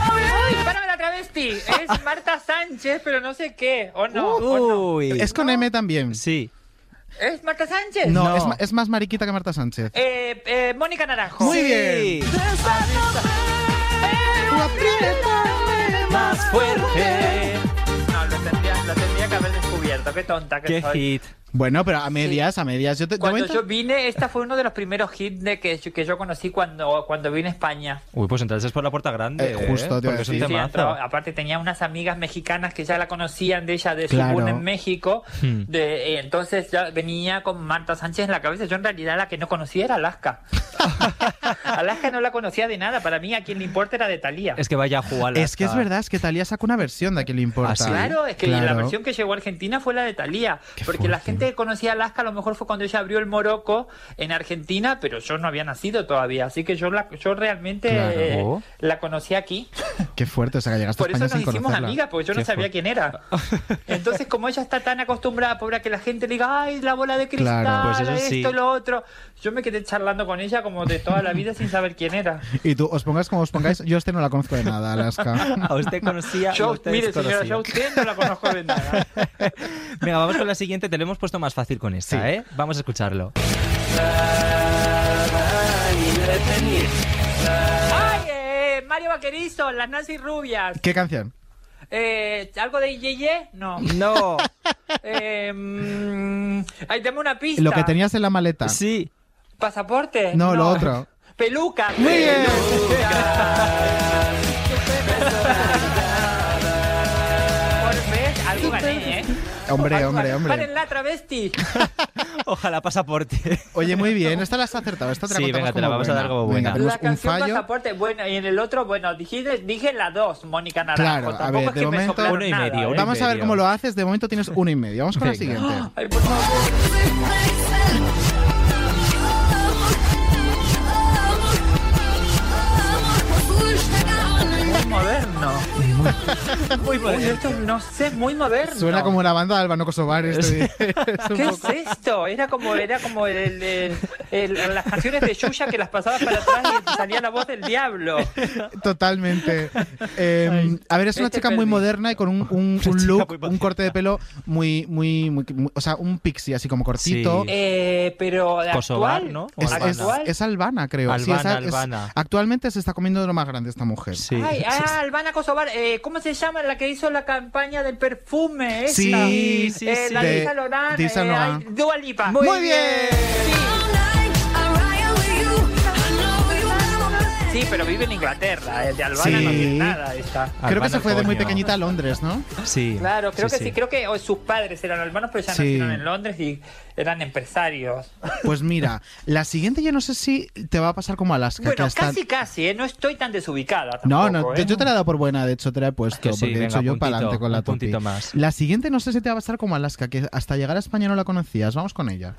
¡Ay, párame la travesti! Es Marta Sánchez, pero no sé qué. ¿O no? ¿O no? Uy. Es con M también. Sí. ¿Es Marta Sánchez? No, No. Es, ma- es más mariquita que Marta Sánchez. Eh, eh, Mónica Naranjo. Muy Sí. bien. Más fuerte. No, lo tendría, lo tendría que haber descubierto. Qué tonta que Qué soy. hit. Bueno, pero a medias, a medias. Yo te, Cuando momento- yo vine, esta fue uno de los primeros hits de que, yo- que yo conocí cuando, cuando vine a España. Uy, pues entonces es por la puerta grande. Eh, justo, te un decir. Sí, aparte tenía unas amigas mexicanas que ya la conocían de ella de su Claro. boom en México. Hmm. De, eh, entonces ya venía con Marta Sánchez en la cabeza. Yo en realidad la que no conocía era Alaska. *laughs* Alaska no la conocía de nada. Para mí a quien le importa era de Talía. Es que vaya a jugar. Es que es verdad, es que Talía sacó una versión de a quién le importa. ¿Ah, sí? Claro, es que la versión que llegó a Argentina fue la de Talía. Qué Porque la gente que conocía Alaska a lo mejor fue cuando ella abrió el Morocco en Argentina, pero yo no había nacido todavía. Así que yo la, yo realmente Claro. eh, la conocí aquí. Qué fuerte, o sea, que llegaste Por a eso España nos sin hicimos conocerla. amigas, porque yo no Qué sabía fuerte. quién era. *laughs* Entonces, como ella está tan acostumbrada, pobre, a que la gente le diga, ay, la bola de cristal, Claro. Pues eso esto, sí. lo otro. Yo me quedé charlando con ella como de toda la vida sin saber quién era. Y tú, os pongáis como os pongáis, yo a este no la conozco de nada, Alaska. A usted conocía. y a Yo, usted mire, señora, yo a usted no la conozco de nada. *laughs* Venga, vamos con la siguiente. Te lo hemos puesto más fácil con esta, Sí. ¿eh? Vamos a escucharlo. ¡Ay, eh, Mario Vaquerizo, las Nancy Rubias! ¿Qué canción? Eh, ¿Algo de Yeye? No. No. *laughs* Eh, mm, ay, dame una pista. Lo que tenías en la maleta. Sí. ¿Pasaporte? No, lo otro. Peluca. Muy bien. Por *laughs* Hombre, hombre, hombre. ¡Paren la travesti! *laughs* Ojalá pasaporte. Oye, muy bien, esta la has acertado. Esta te la Sí, venga, te la vamos a dar como buena. Venga, La un canción fallo. pasaporte, bueno, y en el otro, bueno, dije, dije la dos, Mónica Naranjo. Claro, a Tampoco ver, es de que me momento- Uno y nada, medio, ¿eh? Vamos a ver cómo lo haces. De momento tienes uno y medio. Vamos con la Venga. siguiente. Ay, por favor. Muy moderno. *laughs* Muy moderno. esto no sé, muy moderno. Suena como una banda de Albano Kosovar. *laughs* Este, *laughs* es ¿Qué poco- es esto? Era como, era como el- el- el- el- las canciones de Yuya que las pasabas para atrás y salía la voz del diablo. Totalmente. Eh, a ver, es una Este chica muy moderna y con un, un- un look, un corte de pelo muy, muy, muy, muy- o sea, un pixie así como cortito. Eh, pero Kosovar, actual, ¿no? Es, Albana. es- es albana, creo. Sí, Albana, albana. actualmente se está comiendo de lo más grande esta mujer. Sí. Ay, ah, Albana Kosovar, eh, ¿cómo se llama la que hizo la campaña del perfume? Esta? Sí, Eh, sí, La sí. de Laurent, de Yves Saint eh, ay, Dua Lipa. Muy bien. Sí, pero vive en Inglaterra. El de Albana Sí. no tiene nada. Esta. Creo que se fue de muy pequeñita a Londres, ¿no? Sí. Claro, creo que sí. Creo que oh, sus padres eran albanos, pero ya Sí. nacieron en Londres y eran empresarios. Pues mira, la siguiente yo no sé si te va a pasar como Alaska. que Bueno, hasta- casi, casi, ¿eh? No estoy tan desubicada No, tampoco, no, ¿eh? yo te la he dado por buena, de hecho te la he puesto, sí, porque de hecho yo puntito, para adelante con la topi. más. La siguiente no sé si te va a pasar como Alaska, que hasta llegar a España no la conocías. Vamos con ella.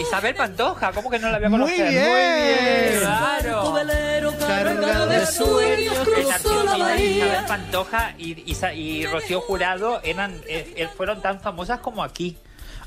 Isabel Pantoja, ¿cómo que no la había Muy conocido? bien. Claro. Cargado de sueños Argentina, Isabel Pantoja y, Rocío Jurado eran, eh, eh, fueron tan famosas como aquí.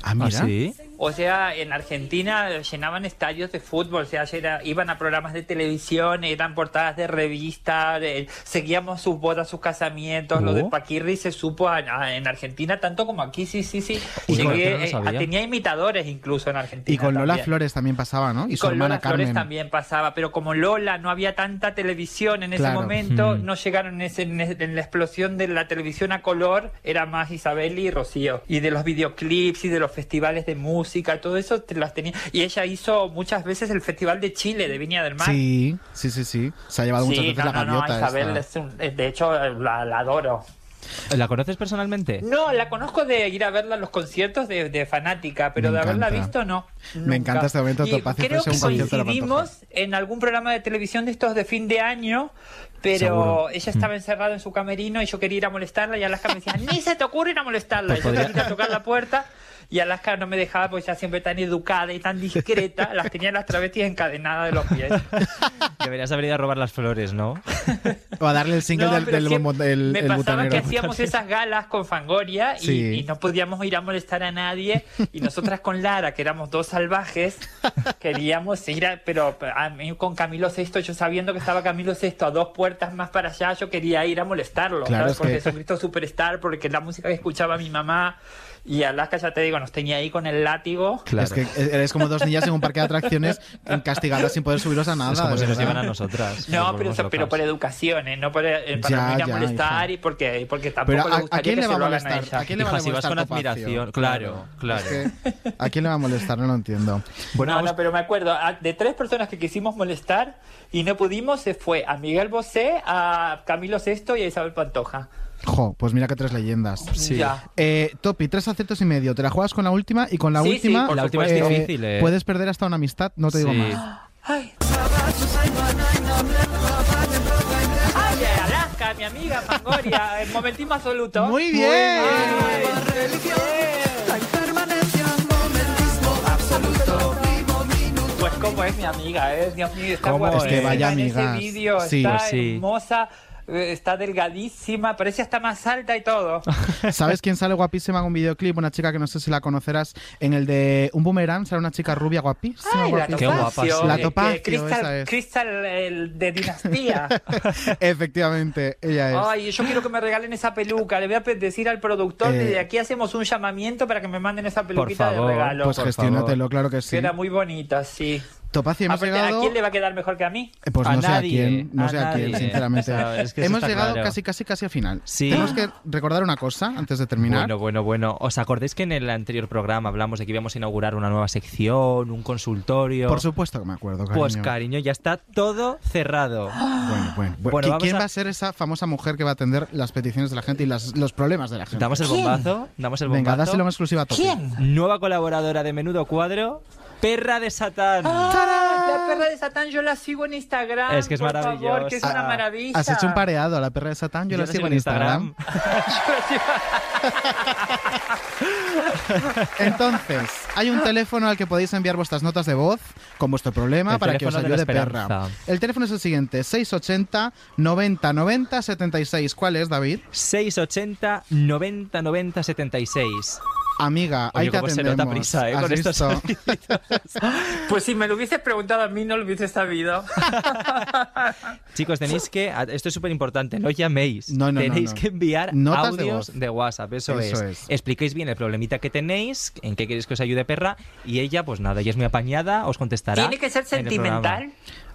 Ah, mira. sí? O sea, en Argentina llenaban estadios de fútbol, o sea, era- iban a programas de televisión, eran portadas de revistas, de- seguíamos sus bodas, sus casamientos, lo de Oh. Paquirri se supo a- a- en Argentina tanto como aquí, sí, sí, sí. Llegué, no eh, tenía imitadores incluso en Argentina. Y con Lola también. Flores también pasaba, ¿no? Y, Y su con hermana Lola Flores también pasaba, pero como Lola no había tanta televisión en ese momento, Mm. no llegaron ese- en la explosión de la televisión a color, era más Isabel y Rocío. Y de los videoclips y de los festivales de música, todo eso te las tenía. Y ella hizo muchas veces el Festival de Chile, de Viña del Mar. Sí, sí, sí, sí. Se ha llevado muchas Sí, veces no, la no, no. Isabel es un- eh, de hecho la, la adoro. ¿La conoces personalmente? No, la conozco de ir a verla a los conciertos de, de fanática, pero Me de haberla visto no. Me nunca. encanta este momento, Creo que coincidimos en algún programa de televisión de estos de fin de año, pero Seguro. ella estaba encerrada en su camerino y yo quería ir a molestarla y Alaska me decía, *laughs* ni se te ocurre ir a molestarla. Pues y yo podría- quería tocar la puerta. Y Alaska no me dejaba porque ella siempre tan educada y tan discreta, *laughs* las tenía las travestis encadenadas de los pies. Deberías haber ido a robar las flores, ¿no? O a darle el single No, del, del, del- me el pasaba butanero. que hacíamos esas galas con Fangoria y, Sí. y no podíamos ir a molestar a nadie y nosotras con Lara, que éramos dos salvajes, queríamos ir a, pero a mí con Camilo Sesto, yo sabiendo que estaba Camilo Sesto a dos puertas más para allá, yo quería ir a molestarlo, Claro, ¿sabes? es Por que- Jesucristo Superstar, porque la música que escuchaba mi mamá y Alaska, ya te digo, nos tenía ahí con el látigo. Es que eres como dos niñas en un parque de atracciones *laughs* castigadas sin poder subiros a nada. Es como si nos llevan a nosotras. No, pero, volvemos pero por educación, ¿eh? no por, eh, para Ya, no ir a ya, molestar hija. y porque, porque tampoco Pero le ¿a, a gustaría quién que le se va a lo hagan a molestar? ¿A quién le va a si vas molestar con admiración, claro, claro. Es que, ¿A quién le va a molestar? No lo entiendo. no, no, pero me acuerdo, de tres personas que quisimos molestar y no pudimos, se fue a Miguel Bosé, a Camilo Sesto y a Isabel Pantoja. Jo, pues mira que tres leyendas. Sí. Ya. Eh, Topi, tres aciertos y medio. Te la juegas con la última y con la Sí, sí, última. por La última es eh, difícil, ¿eh? Puedes perder hasta una amistad, no te digo Sí. más. Ay. Ay, Alaska, mi amiga Fangoria, el momentismo absoluto. Muy bien. Ay, Pues como es mi amiga, ¿eh? Dios mío, está ¿Cómo es que vaya en amigas? ese vídeo, Sí. está Pues sí. hermosa, eh, está delgadísima, parece hasta más alta y todo. *laughs* ¿Sabes quién sale guapísima en un videoclip? Una chica que no sé si la conocerás. En el de Un Boomerang sale una chica rubia guapísima. Ay, la guapísima. Qué guapa. La eh, Topacio, Crystal, esa es. Crystal, el de Dinastía. *laughs* Efectivamente, ella es. Ay, yo quiero que me regalen esa peluca. Le voy a decir al productor, Eh, desde aquí hacemos un llamamiento para que me manden esa peluquita favor, de regalo. pues gestiónatelo, claro que Que sí. era muy bonita, sí. Topacio, hemos Aparte, llegado. ¿A quién le va a quedar mejor que a mí? Eh, Pues A no sé nadie, a quién, no a sé a quién, sinceramente. *laughs* Es que Hemos llegado claro. casi, casi, casi al final. Sí. Tenemos que recordar una cosa antes de terminar. Bueno, bueno, bueno. ¿Os acordáis que en el anterior programa hablamos de que íbamos a inaugurar una nueva sección, un consultorio? Por supuesto que me acuerdo, cariño. Pues cariño, ya está todo cerrado. *gasps* Bueno, bueno. Bueno, ¿Qui- vamos ¿Quién a- va a ser esa famosa mujer que va a atender las peticiones de la gente y las- los problemas de la gente? Damos el bombazo, damos el Venga, bombazo. dáselo en exclusiva a Topi. ¿Quién? Nueva colaboradora de Menudo Cuadro, Perra de Satán. ¡Ah! La perra de Satán yo la sigo en Instagram. Es que es por favor, que es una maravilla. Has hecho un pareado a la perra de Satán, yo, la sigo en Instagram. *laughs* Entonces, hay un teléfono al que podéis enviar vuestras notas de voz con vuestro problema El para que os ayude perra. El teléfono es el siguiente, 680 90 90 76. ¿Cuál es, David? 680 90 90 76. Amiga, Oye, hay que cómo se nota prisa, ¿eh? ¿Has Con estos visto? Pues si me lo hubieses preguntado a mí, no lo hubiese sabido. *laughs* Chicos, tenéis que. Esto es súper importante, no llaméis. No, no, tenéis no. que enviar Notas audios de, WhatsApp, eso, Eso es. es. Expliquéis bien el problemita que tenéis, en qué queréis que os ayude perra, y ella, pues nada, ella es muy apañada, os contestará. Tiene que ser sentimental.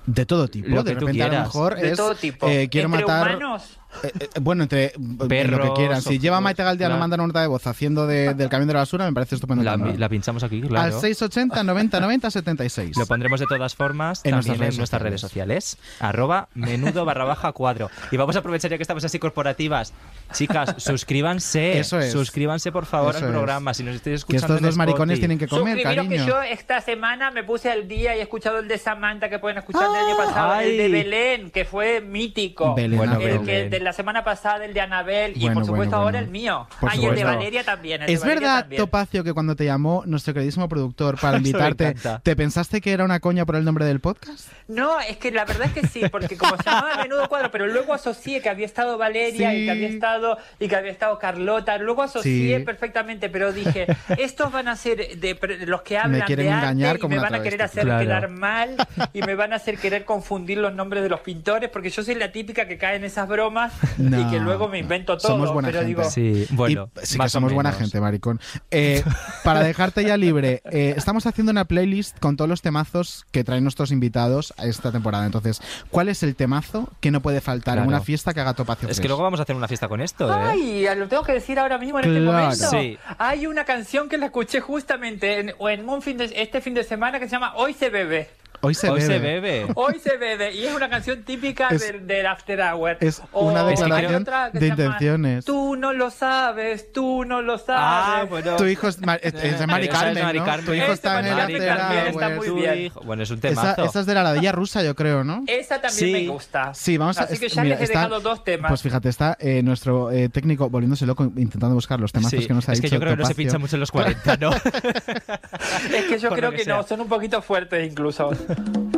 De todo tipo. Lo de repente a lo quieras. mejor De es. todo tipo. eh, quiero ¿Entre matar. humanos? Eh, eh, bueno, entre eh, lo que Perros, quieran. Si lleva Maite Galdiano claro. mandar una nota de voz haciendo de- del camión de la basura, me parece estupendo. La, pinchamos aquí, claro. Al 680 90 90 76. Lo pondremos de todas formas En también nuestras redes en nuestras redes sociales. Arroba menudo barra baja cuadro. Y vamos a aprovechar ya que estamos así corporativas. Chicas, *laughs* suscríbanse. Eso es. Suscríbanse, por favor, Eso al es. programa. Si nos estáis Que escuchando estos dos maricones tienen que comer, Suscribiros cariño. que yo esta semana me puse al día y he escuchado el de Samantha que pueden escuchar del año pasado, Ay. el de Belén, que fue mítico. Belén, Bueno, el Belén. que la semana pasada, el de Anabel, y por supuesto bueno, ahora el mío. Por Ah, y el de. Valeria también. el de Es Valeria verdad, también. Topacio, que cuando te llamó nuestro queridísimo productor para *laughs* me invitarte. ¿te pensaste que era una coña por el nombre del podcast? No, es que la verdad es que sí, porque como se llamaba Menudo Cuadro, pero luego asocié que había estado Valeria Sí. y que había estado y que había estado Carlota, luego asocié Sí. perfectamente, pero dije, estos van a ser de, pre- los que hablan quieren de arte engañar y como me van a querer hacer Claro. quedar mal y me van a hacer querer confundir los nombres de los pintores, porque yo soy la típica que cae en esas bromas y No. que luego me invento todo, Somos buena pero gente. digo, Sí, bueno, Y- sí que somos buena gente, maricón. Eh, para dejarte ya libre, eh, estamos haciendo una playlist con todos los temazos que traen nuestros invitados a esta temporada. Entonces, ¿cuál es el temazo que no puede faltar en una fiesta que haga Topacio Es que luego vamos a hacer una fiesta con esto, ¿eh? Ay, lo tengo que decir ahora mismo en este momento. Sí. Hay una canción que la escuché justamente en, o en un fin de, este fin de semana que se llama Hoy se bebe. Hoy se Hoy bebe. se bebe. Hoy se bebe y es una canción típica Es- del, del After Hour. Es O una declaración otra que de se llama, intenciones. Tú no lo sabes, tú no lo sabes. Ah, bueno. Tu hijo es, es- es de Mari Esa es Carmen, ¿no? Tu hijo Ese está en el After Carmen también está muy bien. Bueno, es un Esa, temazo. esa es de la ladilla rusa, yo creo, ¿no? Esa también Sí. me gusta. Sí, vamos a Así que es- ya mira, les he está- dejado dos temas. Pues fíjate, está eh, nuestro eh, técnico volviéndose loco intentando buscar los temazos Sí, que nos ha es que dicho yo creo que no se pincha mucho en los 40, ¿no? *laughs* es que yo por creo que, que no, son un poquito fuertes incluso.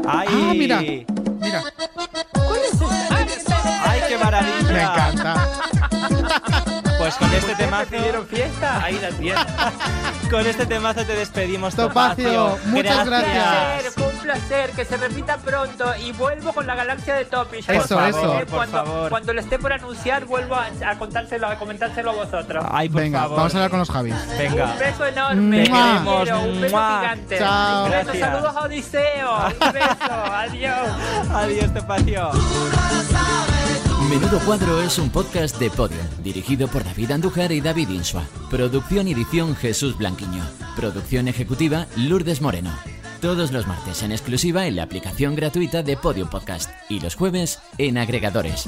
¡Ay! Ah, mira, mira, ¡Ay, qué maravilla! me encanta. *laughs* Pues con este ¿Me temazo, pidieron fiesta? Ahí la tienes. *laughs* con este temazo te despedimos, Topacio, Topacio. muchas Un gracias. placer, fue un placer que se repita pronto y vuelvo con la galaxia de Topi. Ya Eso, por eso. favor, Por cuando, favor. cuando lo esté por anunciar, vuelvo a, a contárselo, a comentárselo a vosotros. Ay, por Venga, favor. vamos a hablar con los Javis. Venga. Un beso enorme, un beso Mua. gigante. Chao. Un beso, saludos a Odiseo, un beso, *laughs* adiós. Adiós, Topacio. Menudo Cuadro es un podcast de Podium, dirigido por David Andújar y David Insua. Producción y edición Jesús Blanquiño. Producción ejecutiva Lourdes Moreno. Todos los martes en exclusiva en la aplicación gratuita de Podium Podcast y los jueves en agregadores.